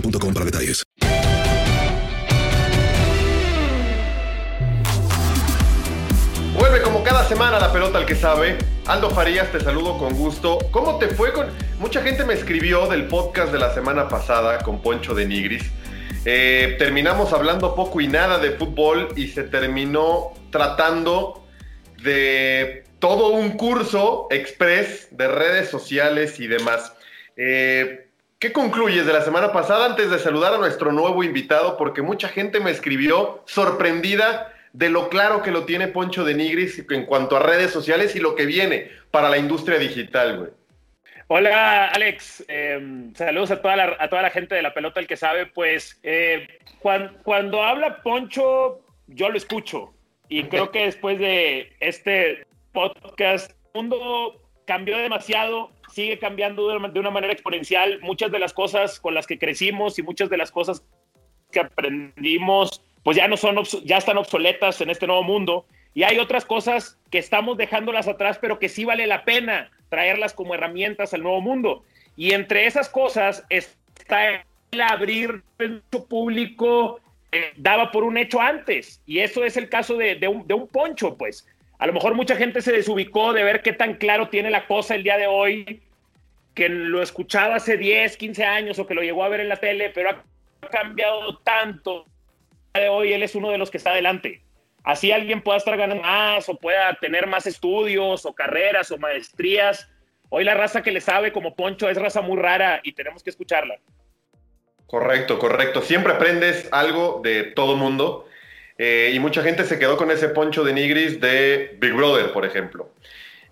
boostmobile.com para detalles. Vuelve como cada semana la pelota al que sabe. Aldo Farías, te saludo con gusto. ¿Cómo te fue con.? Mucha gente me escribió del podcast de la semana pasada con Poncho de Nigris. Eh, terminamos hablando poco y nada de fútbol y se terminó tratando de todo un curso express de redes sociales y demás. Eh, ¿Qué concluyes de la semana pasada antes de saludar a nuestro nuevo invitado? Porque mucha gente me escribió sorprendida de lo claro que lo tiene Poncho de Nigris en cuanto a redes sociales y lo que viene para la industria digital, güey. Hola Alex, Eh, saludos a toda, la, a toda la gente de la pelota, el que sabe, pues eh, cuan- cuando habla Poncho, yo lo escucho y creo que después de este podcast, el mundo cambió demasiado, sigue cambiando de una, manera exponencial, muchas de las cosas con las que crecimos y muchas de las cosas que aprendimos, pues ya no son, ya están obsoletas en este nuevo mundo. Y hay otras cosas que estamos dejándolas atrás, pero que sí vale la pena traerlas como herramientas al nuevo mundo. Y entre esas cosas está el abrir mucho público eh, daba por un hecho antes. Y eso es el caso de, de un, de un poncho, pues. A lo mejor mucha gente se desubicó de ver qué tan claro tiene la cosa el día de hoy, que lo escuchaba hace 10, 15 años o que lo llegó a ver en la tele, pero ha cambiado tanto. De hoy él es uno de los que está adelante. Así alguien pueda estar ganando más o pueda tener más estudios o carreras o maestrías. Hoy la raza que le sabe como Poncho es raza muy rara y tenemos que escucharla. Correcto, correcto. Siempre aprendes algo de todo mundo. Eh, y mucha gente se quedó con ese poncho de Nigris de Big Brother, por ejemplo.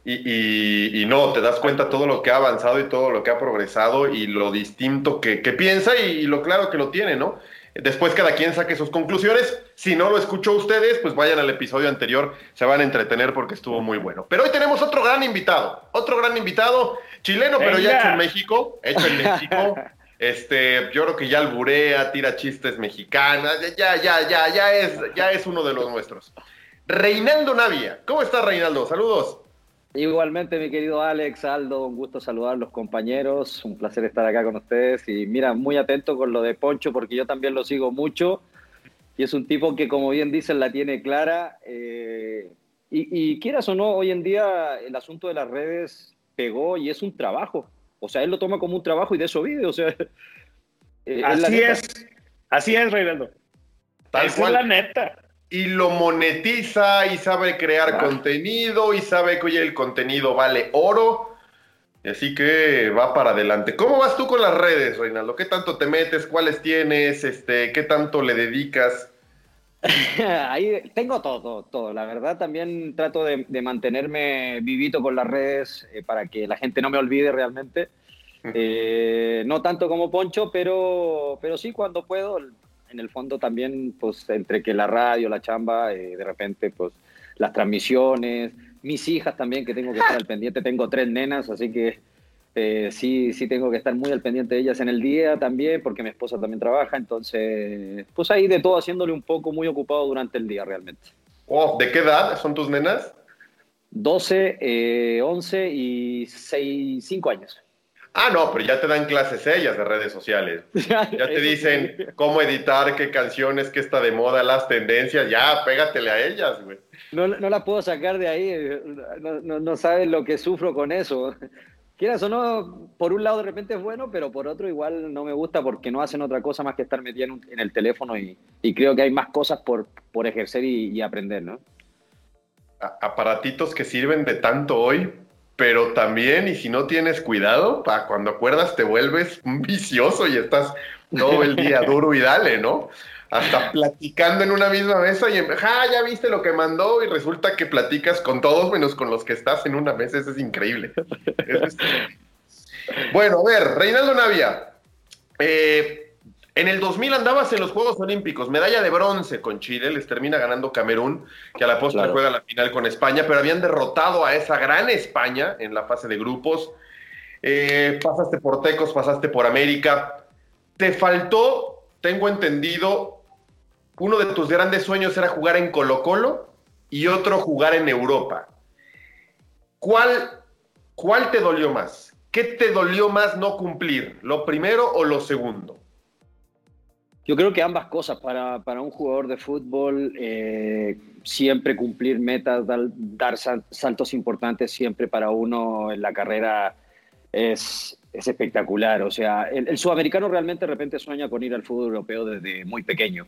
Y, y- y no, te das cuenta todo lo que ha avanzado y todo lo que ha progresado y lo distinto que, que piensa y, y lo claro que lo tiene, ¿no? Después cada quien saque sus conclusiones. Si no lo escuchó ustedes, pues vayan al episodio anterior, se van a entretener porque estuvo muy bueno. Pero hoy tenemos otro gran invitado, otro gran invitado, chileno, pero ya hecho en México, hecho en México. Este, yo creo que ya alburea, tira chistes mexicanas, ya, ya, ya, ya es, ya es uno de los nuestros. Reinaldo Navia, ¿cómo estás, Reinaldo? Saludos. Igualmente, mi querido Alex, Aldo, un gusto saludar a los compañeros, un placer estar acá con ustedes y mira, muy atento con lo de Poncho porque yo también lo sigo mucho y es un tipo que, como bien dicen, la tiene clara eh, y, y quieras o no, hoy en día el asunto de las redes pegó y es un trabajo, o sea, él lo toma como un trabajo y de eso vive, o sea... eh, Así es, así es, Reinaldo. Tal Esa cual. es la neta. Y lo monetiza y sabe crear contenido y sabe que oye, el contenido vale oro. Así que va para adelante. ¿Cómo vas tú con las redes, Reinaldo? ¿Qué tanto te metes? ¿Cuáles tienes? Este, ¿Qué tanto le dedicas? Ahí tengo todo, todo, La verdad también trato de, mantenerme vivito con las redes eh, para que la gente no me olvide realmente. Eh, no tanto como Poncho, pero, pero sí cuando puedo. En el fondo también, pues entre que la radio, la chamba, eh, de repente, pues las transmisiones, mis hijas también, que tengo que estar al pendiente. Tengo tres nenas, así que eh, sí, sí tengo que estar muy al pendiente de ellas en el día también, porque mi esposa también trabaja. Entonces, pues ahí de todo haciéndole un poco muy ocupado durante el día realmente. Oh, ¿De qué edad son tus nenas? 12, 11 y 6, 5 años. Ah, no, pero ya te dan clases ellas de redes sociales. Ya te dicen cómo editar, qué canciones, qué está de moda, las tendencias. Ya, pégatele a ellas, güey. No, no la puedo sacar de ahí. No, no, no sabes lo que sufro con eso. Quieras o no, por un lado de repente es bueno, pero por otro igual no me gusta porque no hacen otra cosa más que estar metido en, el teléfono y, creo que hay más cosas por, por ejercer y, y aprender, ¿no? Aparatitos que sirven de tanto hoy, pero también, y si no tienes cuidado, para cuando acuerdas te vuelves vicioso y estás todo el día duro y dale, ¿no? Hasta platicando en una misma mesa y, ja, ya viste lo que mandó y resulta que platicas con todos menos con los que estás en una mesa, eso es increíble. bueno, a ver, Reinaldo Navia, eh, en el 2000 andabas en los Juegos Olímpicos, medalla de bronce con Chile, les termina ganando Camerún, que a la postre juega la final con España, pero habían derrotado a esa gran España en la fase de grupos. Eh, pasaste por Tecos, pasaste por América. Te faltó, tengo entendido, uno de tus grandes sueños era jugar en Colo Colo y otro jugar en Europa. ¿Cuál, cuál te dolió más? ¿Qué te dolió más no cumplir? ¿Lo primero o lo segundo? Yo creo que ambas cosas. Para, para un jugador de fútbol, eh, siempre cumplir metas, dar, saltos importantes, siempre para uno en la carrera es, es espectacular. O sea, el, sudamericano realmente de repente sueña con ir al fútbol europeo desde muy pequeño,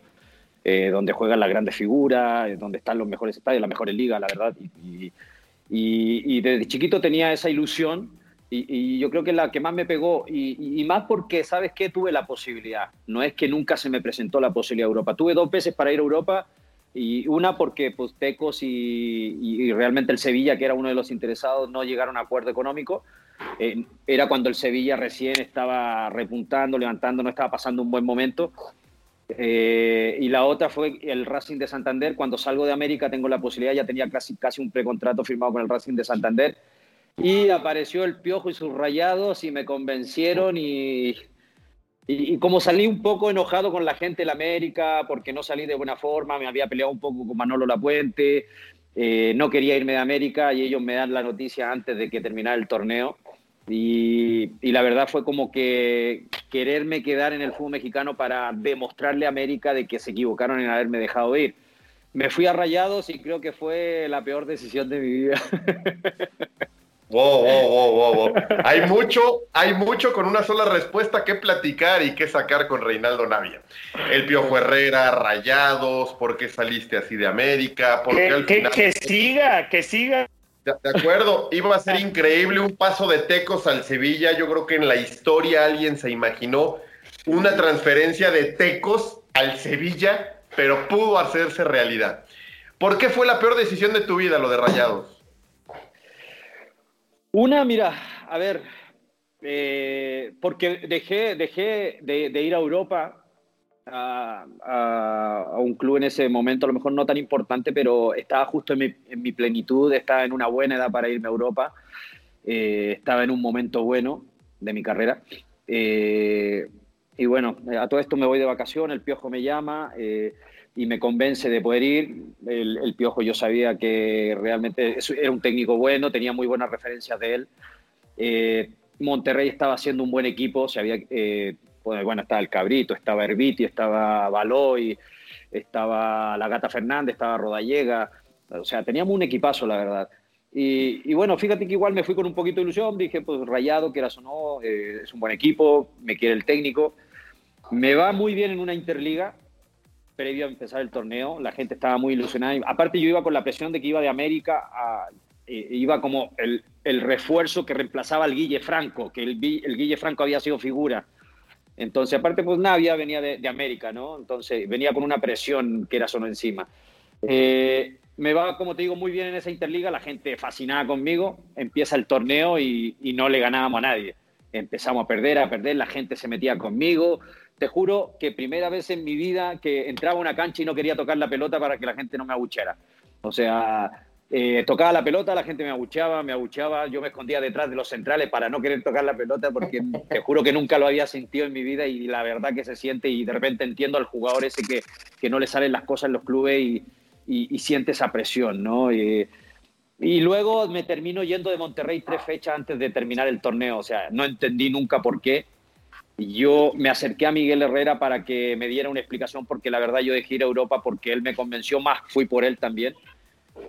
eh, donde juegan las grandes figuras, eh, donde están los mejores estadios, las mejores ligas, la verdad. Y, y, y desde chiquito tenía esa ilusión y, yo creo que la que más me pegó, y, más porque, ¿sabes qué? Tuve la posibilidad. No es que nunca se me presentó la posibilidad de Europa. Tuve dos veces para ir a Europa, y una porque pues, Tecos y, realmente el Sevilla, que era uno de los interesados, no llegaron a acuerdo económico. Eh, era cuando el Sevilla recién estaba repuntando, levantando, no estaba pasando un buen momento. Eh, y la otra fue el Racing de Santander. Cuando salgo de América tengo la posibilidad, ya tenía casi, casi un precontrato firmado con el Racing de Santander y apareció el piojo y sus rayados y me convencieron y, y, como salí un poco enojado con la gente de la América porque no salí de buena forma, me había peleado un poco con Manolo Lapuente, eh, no quería irme de América y ellos me dan la noticia antes de que terminara el torneo. Y, y, la verdad fue como que quererme quedar en el fútbol mexicano para demostrarle a América de que se equivocaron en haberme dejado ir. Me fui a Rayados y creo que fue la peor decisión de mi vida. Wow, wow, wow, wow, Hay mucho, hay mucho con una sola respuesta que platicar y que sacar con Reinaldo Navia. El Piojo Herrera, Rayados, ¿por qué saliste así de América? ¿Por que, que, siga, que siga. De, acuerdo, iba a ser increíble un paso de Tecos al Sevilla. Yo creo que en la historia alguien se imaginó una transferencia de Tecos al Sevilla, pero pudo hacerse realidad. ¿Por qué fue la peor decisión de tu vida lo de Rayados? Una, mira, a ver, eh, porque dejé, dejé de, ir a Europa a, un club en ese momento, a lo mejor no tan importante, pero estaba justo en mi, plenitud, estaba en una buena edad para irme a Europa, eh, estaba en un momento bueno de mi carrera. Eh, y bueno, a todo esto me voy de vacación, el piojo me llama y me convence de poder ir. El, Piojo yo sabía que realmente era un técnico bueno, tenía muy buenas referencias de él. Eh, Monterrey estaba haciendo un buen equipo, se había, eh, bueno, estaba el Cabrito, estaba Herbiti, estaba Baloy, estaba la Gata Fernández, estaba Rodallega, o sea, teníamos un equipazo, la verdad. Y, bueno, fíjate que igual me fui con un poquito de ilusión, dije, pues rayado, quieras o no, eh, es un buen equipo, me quiere el técnico. Me va muy bien en una interliga, previo a empezar el torneo, la gente estaba muy ilusionada. Aparte yo iba con la presión de que iba de América a, eh, iba como el, el, refuerzo que reemplazaba al Guille Franco, que el, el, Guille Franco había sido figura. Entonces, aparte, pues Navia venía de, de América, ¿no? Entonces, venía con una presión que era solo encima. Eh, me va, como te digo, muy bien en esa Interliga, la gente fascinada conmigo, empieza el torneo y, y, no le ganábamos a nadie. Empezamos a perder, a perder, la gente se metía conmigo. Te juro que primera vez en mi vida que entraba a una cancha y no quería tocar la pelota para que la gente no me abuchara. O sea, eh, tocaba la pelota, la gente me abucheaba, me abucheaba, yo me escondía detrás de los centrales para no querer tocar la pelota porque te juro que nunca lo había sentido en mi vida y la verdad que se siente y de repente entiendo al jugador ese que, que no le salen las cosas en los clubes y, y, y siente esa presión, ¿no? Y, y luego me termino yendo de Monterrey tres fechas antes de terminar el torneo, o sea, no entendí nunca por qué. Yo me acerqué a Miguel Herrera para que me diera una explicación porque la verdad yo dejé ir a Europa porque él me convenció más, fui por él también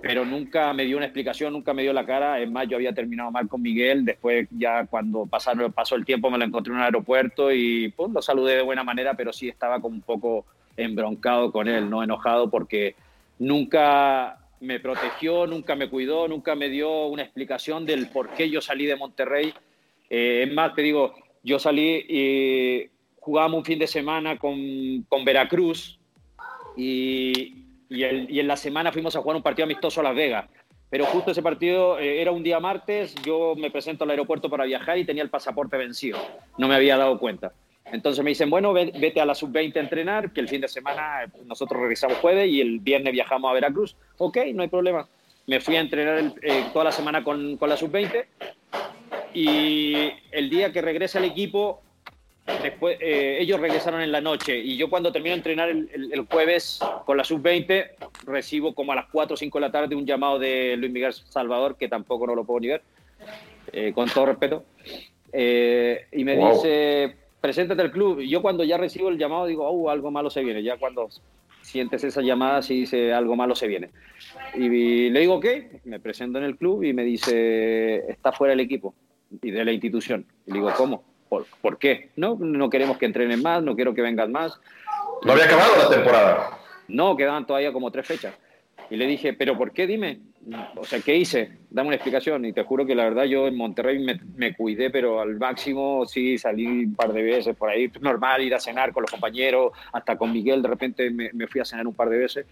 pero nunca me dio una explicación, nunca me dio la cara. Es más, yo había terminado mal con Miguel. Después, ya cuando pasaron, pasó el tiempo, me lo encontré en un aeropuerto y pues, lo saludé de buena manera, pero sí estaba como un poco embroncado con él, no enojado, porque nunca me protegió, nunca me cuidó, nunca me dio una explicación del por qué yo salí de Monterrey. Eh, es más, te digo, yo salí y jugábamos un fin de semana con, con Veracruz y, y, en la semana fuimos a jugar un partido amistoso a Las Vegas. Pero justo ese partido eh, era un día martes, yo me presento al aeropuerto para viajar y tenía el pasaporte vencido. No me había dado cuenta. Entonces me dicen, bueno, vete a la sub-20 a entrenar, que el fin de semana eh, nosotros regresamos jueves y el viernes viajamos a Veracruz. Ok, no hay problema. Me fui a entrenar eh, toda la semana con, con la sub-20 y el día que regresa el equipo Después, eh, ellos regresaron en la noche y yo cuando termino de entrenar el, el, el jueves con la sub-20 recibo como a las 4 o 5 de la tarde un llamado de Luis Miguel Salvador, que tampoco no lo puedo ni ver, eh, con todo respeto, eh, y me wow. dice, preséntate al club. Y yo cuando ya recibo el llamado digo, oh, algo malo se viene. Ya cuando sientes esa llamada, sí dice, algo malo se viene. Y, y le digo, ok, me presento en el club y me dice, está fuera del equipo y de la institución. Y le digo, ¿cómo? ¿Por, ¿Por, qué? No, no queremos que entrenen más, no quiero que vengan más. ¿No había acabado la temporada? No, quedaban todavía como tres fechas. Y le dije, ¿pero por qué? Dime. O sea, ¿qué hice? Dame una explicación. Y te juro que la verdad yo en Monterrey me, me cuidé, pero al máximo sí salí un par de veces por ahí. Normal ir a cenar con los compañeros, hasta con Miguel de repente me, me fui a cenar un par de veces.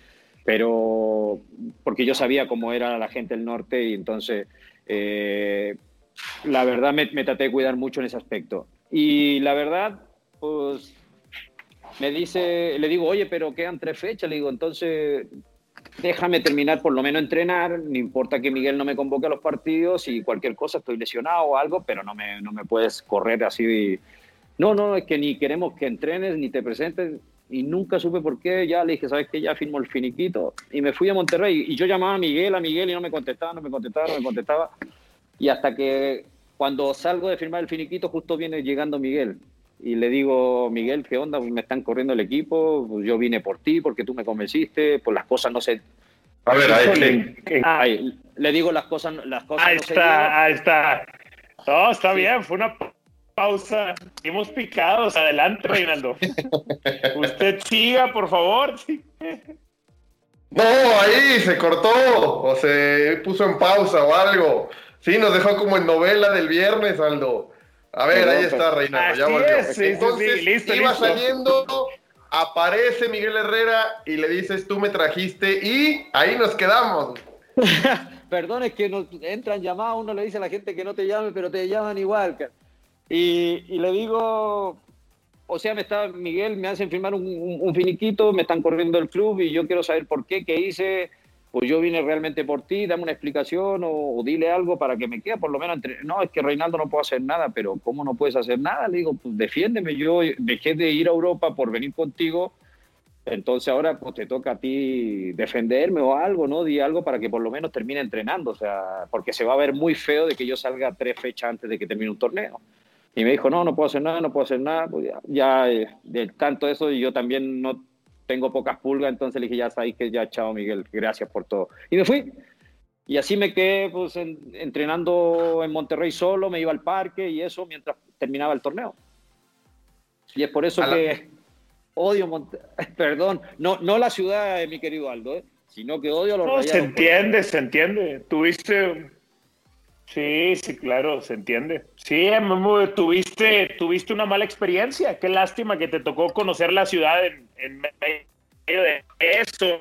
Pero porque yo sabía cómo era la gente del norte y entonces... Eh, la verdad me, me, traté de cuidar mucho en ese aspecto. Y la verdad, pues me dice, le digo, oye, pero quedan tres fechas, le digo, entonces déjame terminar por lo menos entrenar, no importa que Miguel no me convoque a los partidos y cualquier cosa, estoy lesionado o algo, pero no me, no me puedes correr así. No, no, es que ni queremos que entrenes ni te presentes. Y nunca supe por qué, ya le dije, ¿sabes qué? Ya firmo el finiquito y me fui a Monterrey. Y yo llamaba a Miguel, a Miguel y no me contestaba, no me contestaba, no me contestaba. Y hasta que cuando salgo de firmar el finiquito, justo viene llegando Miguel. Y le digo, Miguel, ¿qué onda? Me están corriendo el equipo, pues yo vine por ti, porque tú me convenciste, pues las cosas no se... A ver, ahí, ah, ahí le digo las cosas, las cosas ahí no está, se ahí está. No, está sí. bien, fue una pausa. Hemos picados. Adelante, Reinaldo. Usted siga, por favor. No, ahí se cortó o se puso en pausa o algo. Sí, nos dejó como en novela del viernes, Aldo. A ver, ahí está, Reinaldo, ya volvió. Es, Entonces, sí, sí, listo, iba listo. saliendo, aparece Miguel Herrera y le dices, tú me trajiste, y ahí nos quedamos. Perdón, es que nos entran llamadas, uno le dice a la gente que no te llame, pero te llaman igual. Y, y le digo, o sea, me está Miguel, me hacen firmar un, un, un, finiquito, me están corriendo el club y yo quiero saber por qué, qué hice. Pues yo vine realmente por ti, dame una explicación o, o dile algo para que me quede por lo menos entre. No, es que Reinaldo no puedo hacer nada, pero ¿cómo no puedes hacer nada? Le digo, pues defiéndeme. Yo dejé de ir a Europa por venir contigo, entonces ahora pues te toca a ti defenderme o algo, ¿no? Di algo para que por lo menos termine entrenando, o sea, porque se va a ver muy feo de que yo salga tres fechas antes de que termine un torneo. Y me dijo, no, no puedo hacer nada, no puedo hacer nada. Pues ya, ya eh, de tanto eso, yo también no tengo pocas pulgas, entonces le dije, ya sabéis que ya, chao Miguel, gracias por todo. Y me fui. Y así me quedé pues, en, entrenando en Monterrey solo, me iba al parque y eso mientras terminaba el torneo. Y es por eso la... que odio Monterrey. Perdón, no, no la ciudad, mi querido Aldo, ¿eh? sino que odio a los no, rayados. Se entiende, se entiende. Tuviste Sí, sí, claro, se entiende. Sí, tuviste, tuviste una mala experiencia. Qué lástima que te tocó conocer la ciudad en, en medio de eso.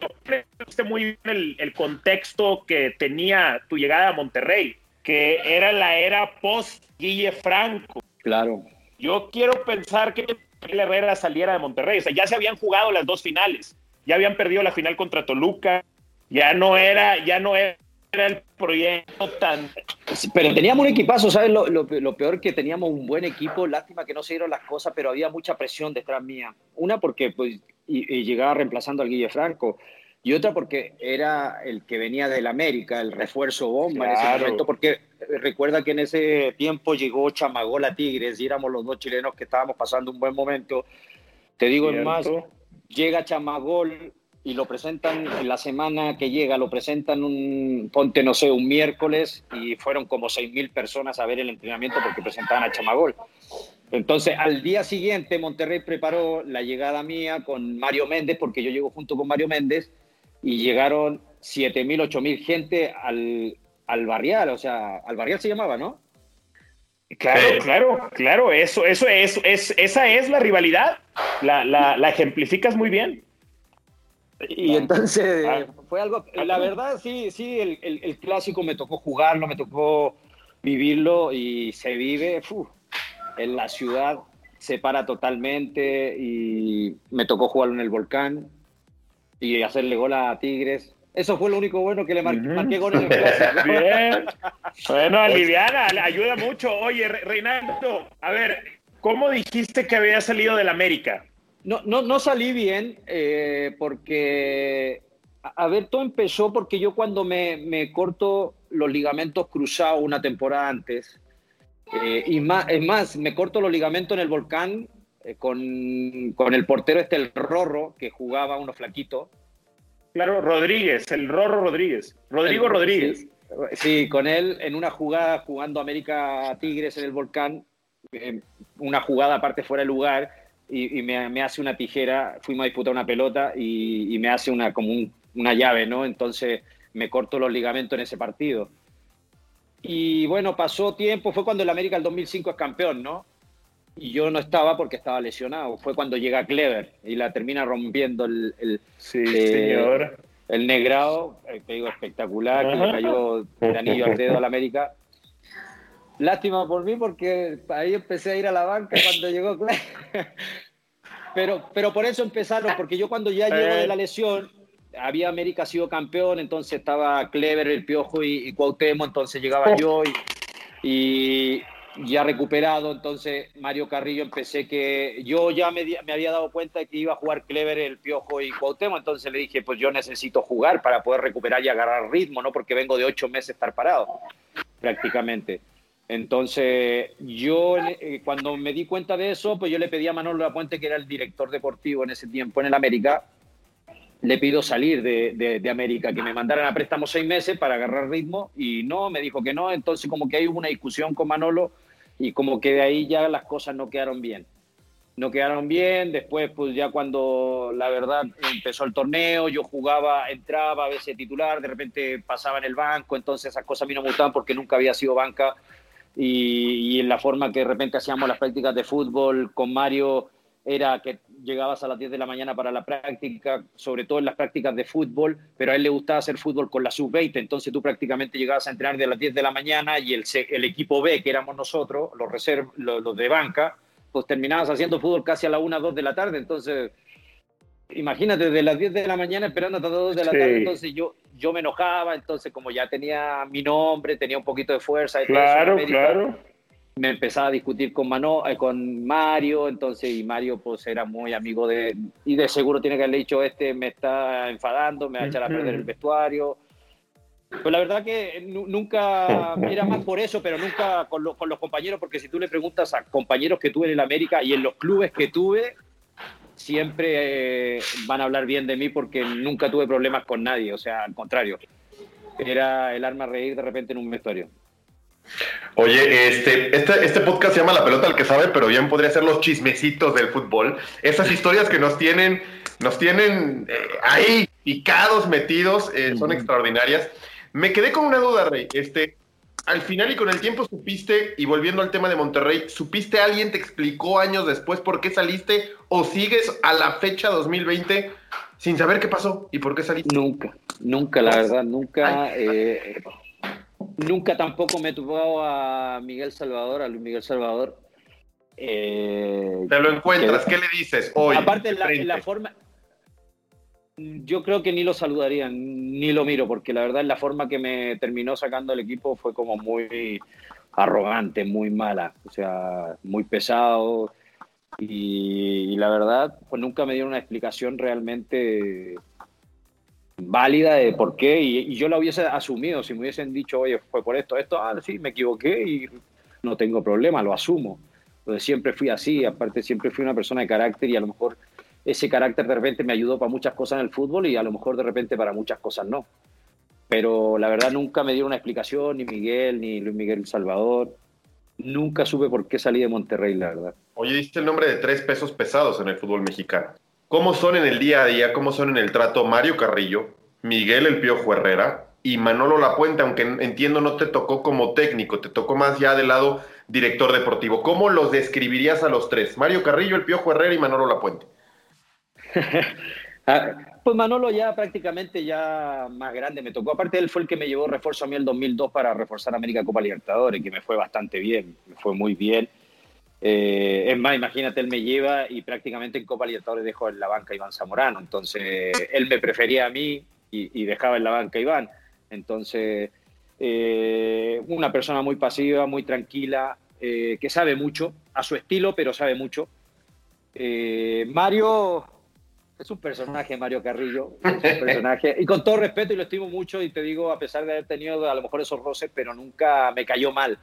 Muy bien el, el, contexto que tenía tu llegada a Monterrey, que era la era post Guille Franco. Claro. Yo quiero pensar que el Herrera saliera de Monterrey. O sea, ya se habían jugado las dos finales. Ya habían perdido la final contra Toluca. Ya no era, ya no era el proyecto tan... Pero teníamos un equipazo, ¿sabes? Lo, lo, lo, peor que teníamos un buen equipo, lástima que no se dieron las cosas, pero había mucha presión detrás mía. Una porque pues, y, y llegaba reemplazando al Guille Franco, y otra porque era el que venía del América, el refuerzo bomba claro. en ese momento, porque recuerda que en ese tiempo llegó Chamagol a Tigres y éramos los dos chilenos que estábamos pasando un buen momento. Te digo en más, llega Chamagol y lo presentan en la semana que llega, lo presentan un, ponte, no sé, un miércoles y fueron como seis mil personas a ver el entrenamiento porque presentaban a Chamagol. Entonces, al día siguiente, Monterrey preparó la llegada mía con Mario Méndez, porque yo llego junto con Mario Méndez, y llegaron siete mil, ocho mil gente al, al barrial, o sea, al barrial se llamaba, ¿no? Claro, claro, claro, eso, eso es, es, esa es la rivalidad, la, la, la ejemplificas muy bien. Y entonces ah. fue algo, la verdad sí, sí, el, el, el, clásico me tocó jugarlo, me tocó vivirlo y se vive uf, en la ciudad, se para totalmente y me tocó jugarlo en el volcán y hacerle gol a Tigres. Eso fue lo único bueno que le mar uh -huh. marqué gol en el clásico. Bien. Bueno, aliviana, ayuda mucho. Oye, Reinaldo, a ver, ¿cómo dijiste que había salido del América? No, no, no salí bien eh, porque, a, ver, todo empezó porque yo cuando me, me corto los ligamentos cruzados una temporada antes, eh, y más, es más, me corto los ligamentos en el volcán eh, con, con, el portero este, el Rorro, que jugaba uno flaquito. Claro, Rodríguez, el Rorro Rodríguez. Rodrigo el, Rodríguez. Sí, sí, con él en una jugada jugando América Tigres en el volcán, eh, una jugada aparte fuera de lugar y, y me, me, hace una tijera, fuimos a disputar una pelota y, y me hace una, como un, una llave, ¿no? Entonces me corto los ligamentos en ese partido. Y bueno, pasó tiempo, fue cuando el América el 2005 es campeón, ¿no? Y yo no estaba porque estaba lesionado. Fue cuando llega Clever y la termina rompiendo el, el, sí, eh, señor. el negrado, eh, te digo, espectacular, que le cayó el anillo al dedo al América. Lástima por mí porque ahí empecé a ir a la banca cuando llegó. Pero, pero por eso empezaron, porque yo cuando ya llego de la lesión, había América sido campeón, entonces estaba Clever, el Piojo y, y Cuauhtémoc, entonces llegaba yo y, y, ya recuperado, entonces Mario Carrillo empecé que yo ya me, me, había dado cuenta de que iba a jugar Clever, el Piojo y Cuauhtémoc, entonces le dije, pues yo necesito jugar para poder recuperar y agarrar ritmo, ¿no? Porque vengo de ocho meses estar parado, prácticamente. Entonces, yo eh, cuando me di cuenta de eso, pues yo le pedí a Manolo Lapuente, que era el director deportivo en ese tiempo en el América, le pido salir de, de, de, América, que me mandaran a préstamo seis meses para agarrar ritmo y no, me dijo que no, entonces como que hay una discusión con Manolo y como que de ahí ya las cosas no quedaron bien. No quedaron bien, después pues ya cuando la verdad empezó el torneo, yo jugaba, entraba a veces titular, de repente pasaba en el banco, entonces esas cosas a mí no me gustaban porque nunca había sido banca y, y, en la forma que de repente hacíamos las prácticas de fútbol con Mario era que llegabas a las 10 de la mañana para la práctica, sobre todo en las prácticas de fútbol, pero a él le gustaba hacer fútbol con la sub-20, entonces tú prácticamente llegabas a entrenar de las 10 de la mañana y el, el equipo B, que éramos nosotros, los, reserv, los, los de banca, pues terminabas haciendo fútbol casi a la 1, 2 de la tarde, entonces imagínate, de las 10 de la mañana esperando hasta las 2 de la sí. tarde, entonces yo, yo me enojaba, entonces como ya tenía mi nombre, tenía un poquito de fuerza. Y claro, todo eso claro. Me empezaba a discutir con, Mano, eh, con Mario, entonces, y Mario pues era muy amigo de, y de seguro tiene que haberle dicho, este me está enfadando, me va a echar a perder el vestuario. Pues la verdad que nunca, era más por eso, pero nunca con, lo, con los compañeros, porque si tú le preguntas a compañeros que tuve en el América y en los clubes que tuve, siempre eh, van a hablar bien de mí porque nunca tuve problemas con nadie, o sea, al contrario, era el arma a reír de repente en un vestuario. Oye, este, este, este, podcast se llama La pelota al que sabe, pero bien podría ser los chismecitos del fútbol. Esas historias que nos tienen, nos tienen eh, ahí picados, metidos, eh, son extraordinarias. Me quedé con una duda, Rey. Este, al final y con el tiempo supiste, y volviendo al tema de Monterrey, ¿supiste alguien te explicó años después por qué saliste o sigues a la fecha 2020 sin saber qué pasó y por qué saliste? Nunca, nunca, la verdad, nunca. Eh, nunca tampoco me tocó a Miguel Salvador, a Luis Miguel Salvador. Eh, te lo encuentras, ¿qué le dices hoy? Aparte, la, la forma, yo creo que ni lo saludaría, ni lo miro, porque la verdad la forma que me terminó sacando el equipo fue como muy arrogante, muy mala, o sea, muy pesado. Y, la verdad, pues nunca me dieron una explicación realmente válida de por qué. Y, yo la hubiese asumido, si me hubiesen dicho, oye, fue por esto, esto, ah, sí, me equivoqué y no tengo problema, lo asumo. Entonces siempre fui así, aparte siempre fui una persona de carácter y a lo mejor ese carácter de repente me ayudó para muchas cosas en el fútbol y a lo mejor de repente para muchas cosas no. Pero la verdad nunca me dieron una explicación, ni Miguel, ni Luis Miguel Salvador. Nunca supe por qué salí de Monterrey, la verdad. Oye, diste el nombre de tres pesos pesados en el fútbol mexicano. ¿Cómo son en el día a día, cómo son en el trato Mario Carrillo, Miguel El Piojo Herrera y Manolo Lapuente, aunque entiendo no te tocó como técnico, te tocó más ya del lado director deportivo. ¿Cómo los describirías a los tres? Mario Carrillo, El Piojo Herrera y Manolo Lapuente. Ah, pues Manolo ya prácticamente ya más grande me tocó. Aparte él fue el que me llevó refuerzo a mí el 2002 para reforzar América Copa Libertadores, que me fue bastante bien, me fue muy bien. Eh, es más, imagínate, él me lleva y prácticamente en Copa Libertadores dejó en la banca Iván Zamorano. Entonces él me prefería a mí y, dejaba en la banca Iván. Entonces, eh, una persona muy pasiva, muy tranquila, eh, que sabe mucho, a su estilo, pero sabe mucho. Mario es un personaje, Mario Carrillo. un personaje. Y con todo respeto, y lo estimo mucho, y te digo, a pesar de haber tenido a lo mejor esos roces, pero nunca me cayó mal,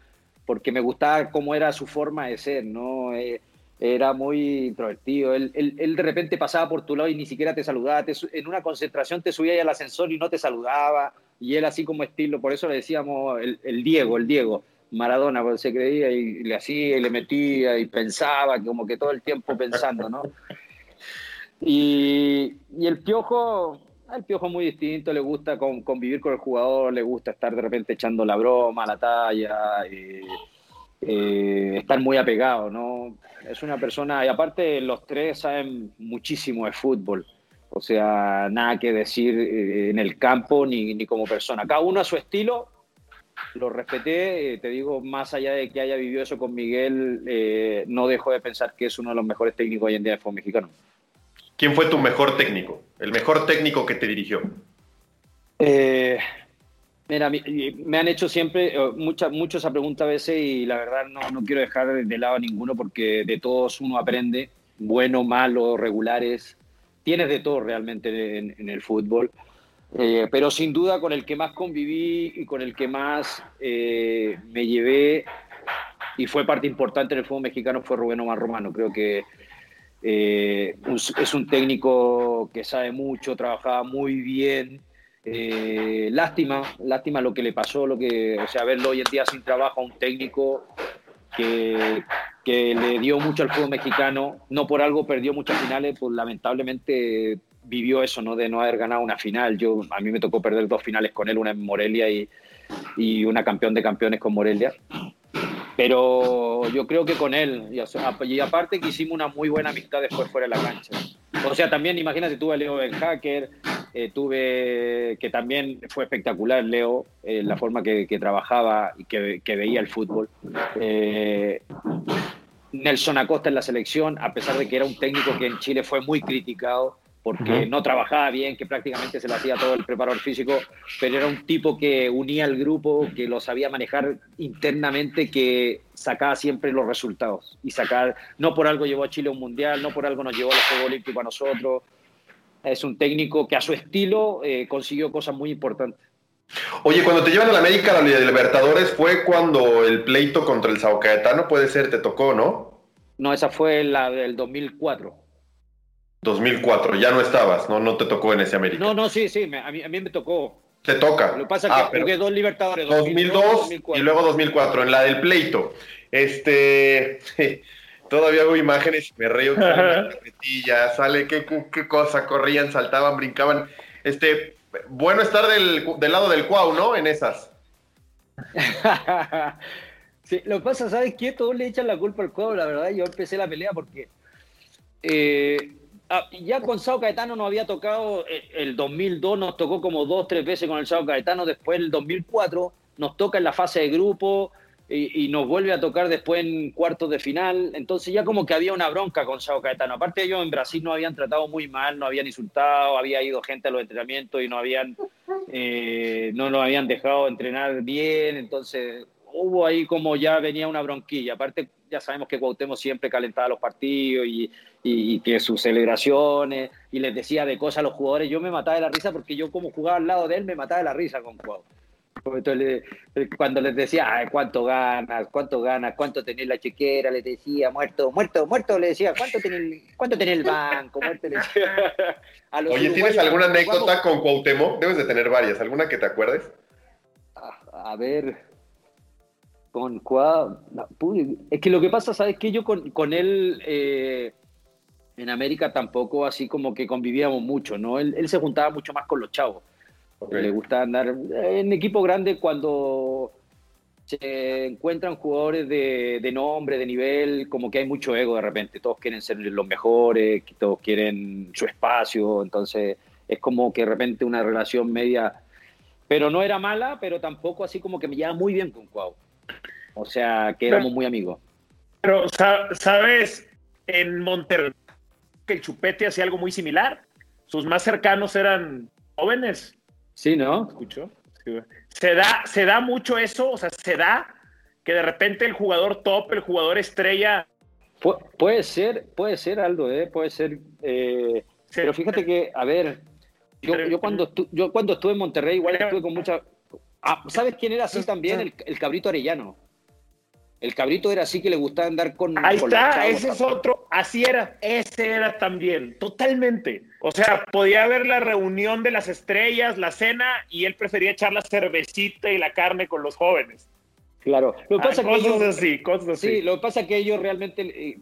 porque me gustaba cómo era su forma de ser, ¿no? Eh, era muy introvertido. Él, de repente pasaba por tu lado y ni siquiera te saludaba. en una concentración te subía al ascensor y no te saludaba. Y él así como estilo, por eso le decíamos el, el Diego, el Diego. Maradona, porque se creía y le hacía y le metía y pensaba, como que todo el tiempo pensando, ¿no? Y, el piojo, el piojo muy distinto, le gusta convivir con el jugador, le gusta estar de repente echando la broma, la talla, eh, estar muy apegado, ¿no? Es una persona, y aparte los tres saben muchísimo de fútbol, o sea, nada que decir eh, en el campo ni, ni como persona. Cada uno a su estilo, lo respeté, eh, te digo, más allá de que haya vivido eso con Miguel, no dejo de pensar que es uno de los mejores técnicos hoy en día de fútbol mexicano. ¿Quién fue tu mejor técnico? El mejor técnico que te dirigió. Eh, mira, me han hecho siempre eh, mucha, mucho esa pregunta a veces y la verdad no, no, quiero dejar de lado a ninguno porque de todos uno aprende, bueno, malo, regulares. Tienes de todo realmente en, el fútbol. Eh, pero sin duda con el que más conviví y con el que más me llevé y fue parte importante en el fútbol mexicano fue Rubén Omar Romano. Creo que eh, es un técnico que sabe mucho, trabajaba muy bien. Eh, lástima, lástima lo que le pasó, lo que, o sea, verlo hoy en día sin trabajo a un técnico que, que le dio mucho al fútbol mexicano, no por algo perdió muchas finales, pues lamentablemente vivió eso, ¿no? De no haber ganado una final. Yo, a mí me tocó perder dos finales con él, una en Morelia y, y una campeón de campeones con Morelia. Pero yo creo que con él, y, aparte que hicimos una muy buena amistad después fuera de la cancha. O sea, también imagínate, tuve a Leo Ben Hacker, eh, tuve que también fue espectacular Leo, eh, la forma que, trabajaba y que, veía el fútbol. Eh, Nelson Acosta en la selección, a pesar de que era un técnico que en Chile fue muy criticado, porque no trabajaba bien, que prácticamente se le hacía todo el preparador físico, pero era un tipo que unía al grupo, que lo sabía manejar internamente, que sacaba siempre los resultados. Y sacar, no por algo llevó a Chile a un mundial, no por algo nos llevó a los Juegos Olímpicos a nosotros. Es un técnico que a su estilo eh, consiguió cosas muy importantes. Oye, cuando te llevan a la América a la Libertadores fue cuando el pleito contra el Sao Caetano, puede ser, te tocó, ¿no? No, esa fue la del 2004. 2004, ya no estabas, ¿no? No te tocó en ese América. No, no, sí, sí, a, mí, a mí me tocó. Te toca. Lo que pasa es que ah, jugué dos Libertadores. 2002, y luego 2004, en la del pleito. Este, todavía hago imágenes y me río. ya sale qué, qué cosa, corrían, saltaban, brincaban. Este, bueno estar del, del lado del Cuau, ¿no? En esas. sí, lo que pasa, ¿sabes qué? Todos le echan la culpa al cuadro, la verdad. Yo empecé la pelea porque eh, ah, ya con Sao Caetano nos había tocado eh, el 2002, nos tocó como dos, tres veces con el Sao Caetano. Después, el 2004, nos toca en la fase de grupo y, nos vuelve a tocar después en cuartos de final. Entonces ya como que había una bronca con Sao Caetano. Aparte ellos en Brasil no habían tratado muy mal, no habían insultado, había ido gente a los entrenamientos y no habían, eh, no nos habían dejado entrenar bien. Entonces hubo ahí como ya venía una bronquilla. Aparte ya sabemos que Cuauhtémoc siempre calentaba los partidos y, y, que sus celebraciones y les decía de cosas a los jugadores. Yo me mataba de la risa porque yo como jugaba al lado de él me mataba de la risa con Cuauhtémoc. Eh, cuando les decía, cuánto ganas, cuánto ganas, cuánto tenés la chequera, les decía, muerto, muerto, muerto, le decía, cuánto tenés, cuánto tenés el banco, muerto, le decía. Oye, ¿tienes alguna anécdota con Cuauhtémoc? Debes de tener varias, ¿alguna que te acuerdes? A, ver, con Cuauhtémoc, es que lo que pasa, ¿sabes qué? Yo con, con él... Eh, en América tampoco así como que convivíamos mucho, ¿no? Él, él se juntaba mucho más con los chavos. Le gusta andar en equipo grande cuando se encuentran jugadores de, nombre, de nivel, como que hay mucho ego de repente. Todos quieren ser los mejores, todos quieren su espacio. Entonces es como que de repente una relación media. Pero no era mala, pero tampoco así como que me lleva muy bien con Cuau. O sea, que éramos muy amigos. Pero, ¿sabes? En Monterrey, que el Chupete hacía algo muy similar. Sus más cercanos eran jóvenes Sí, ¿no? ¿Escuchó? Se da, se da mucho eso, o sea, se da que de repente el jugador top, el jugador estrella. puede ser, puede ser Aldo, ¿eh? puede ser. Eh, pero fíjate que, a ver, yo, yo, cuando, yo cuando estuve en Monterrey, igual estuve con mucha. Ah, ¿Sabes quién era así también? El, el cabrito arellano. El cabrito era así que le gustaba andar con. Ahí está, ese es otro. Así era, ese era también, totalmente. O sea, podía haber la reunión de las estrellas, la cena, y él prefería echar la cervecita y la carne con los jóvenes. Claro. Lo que pasa que cosas así, cosas así. Sí, lo que pasa es que ellos realmente eh,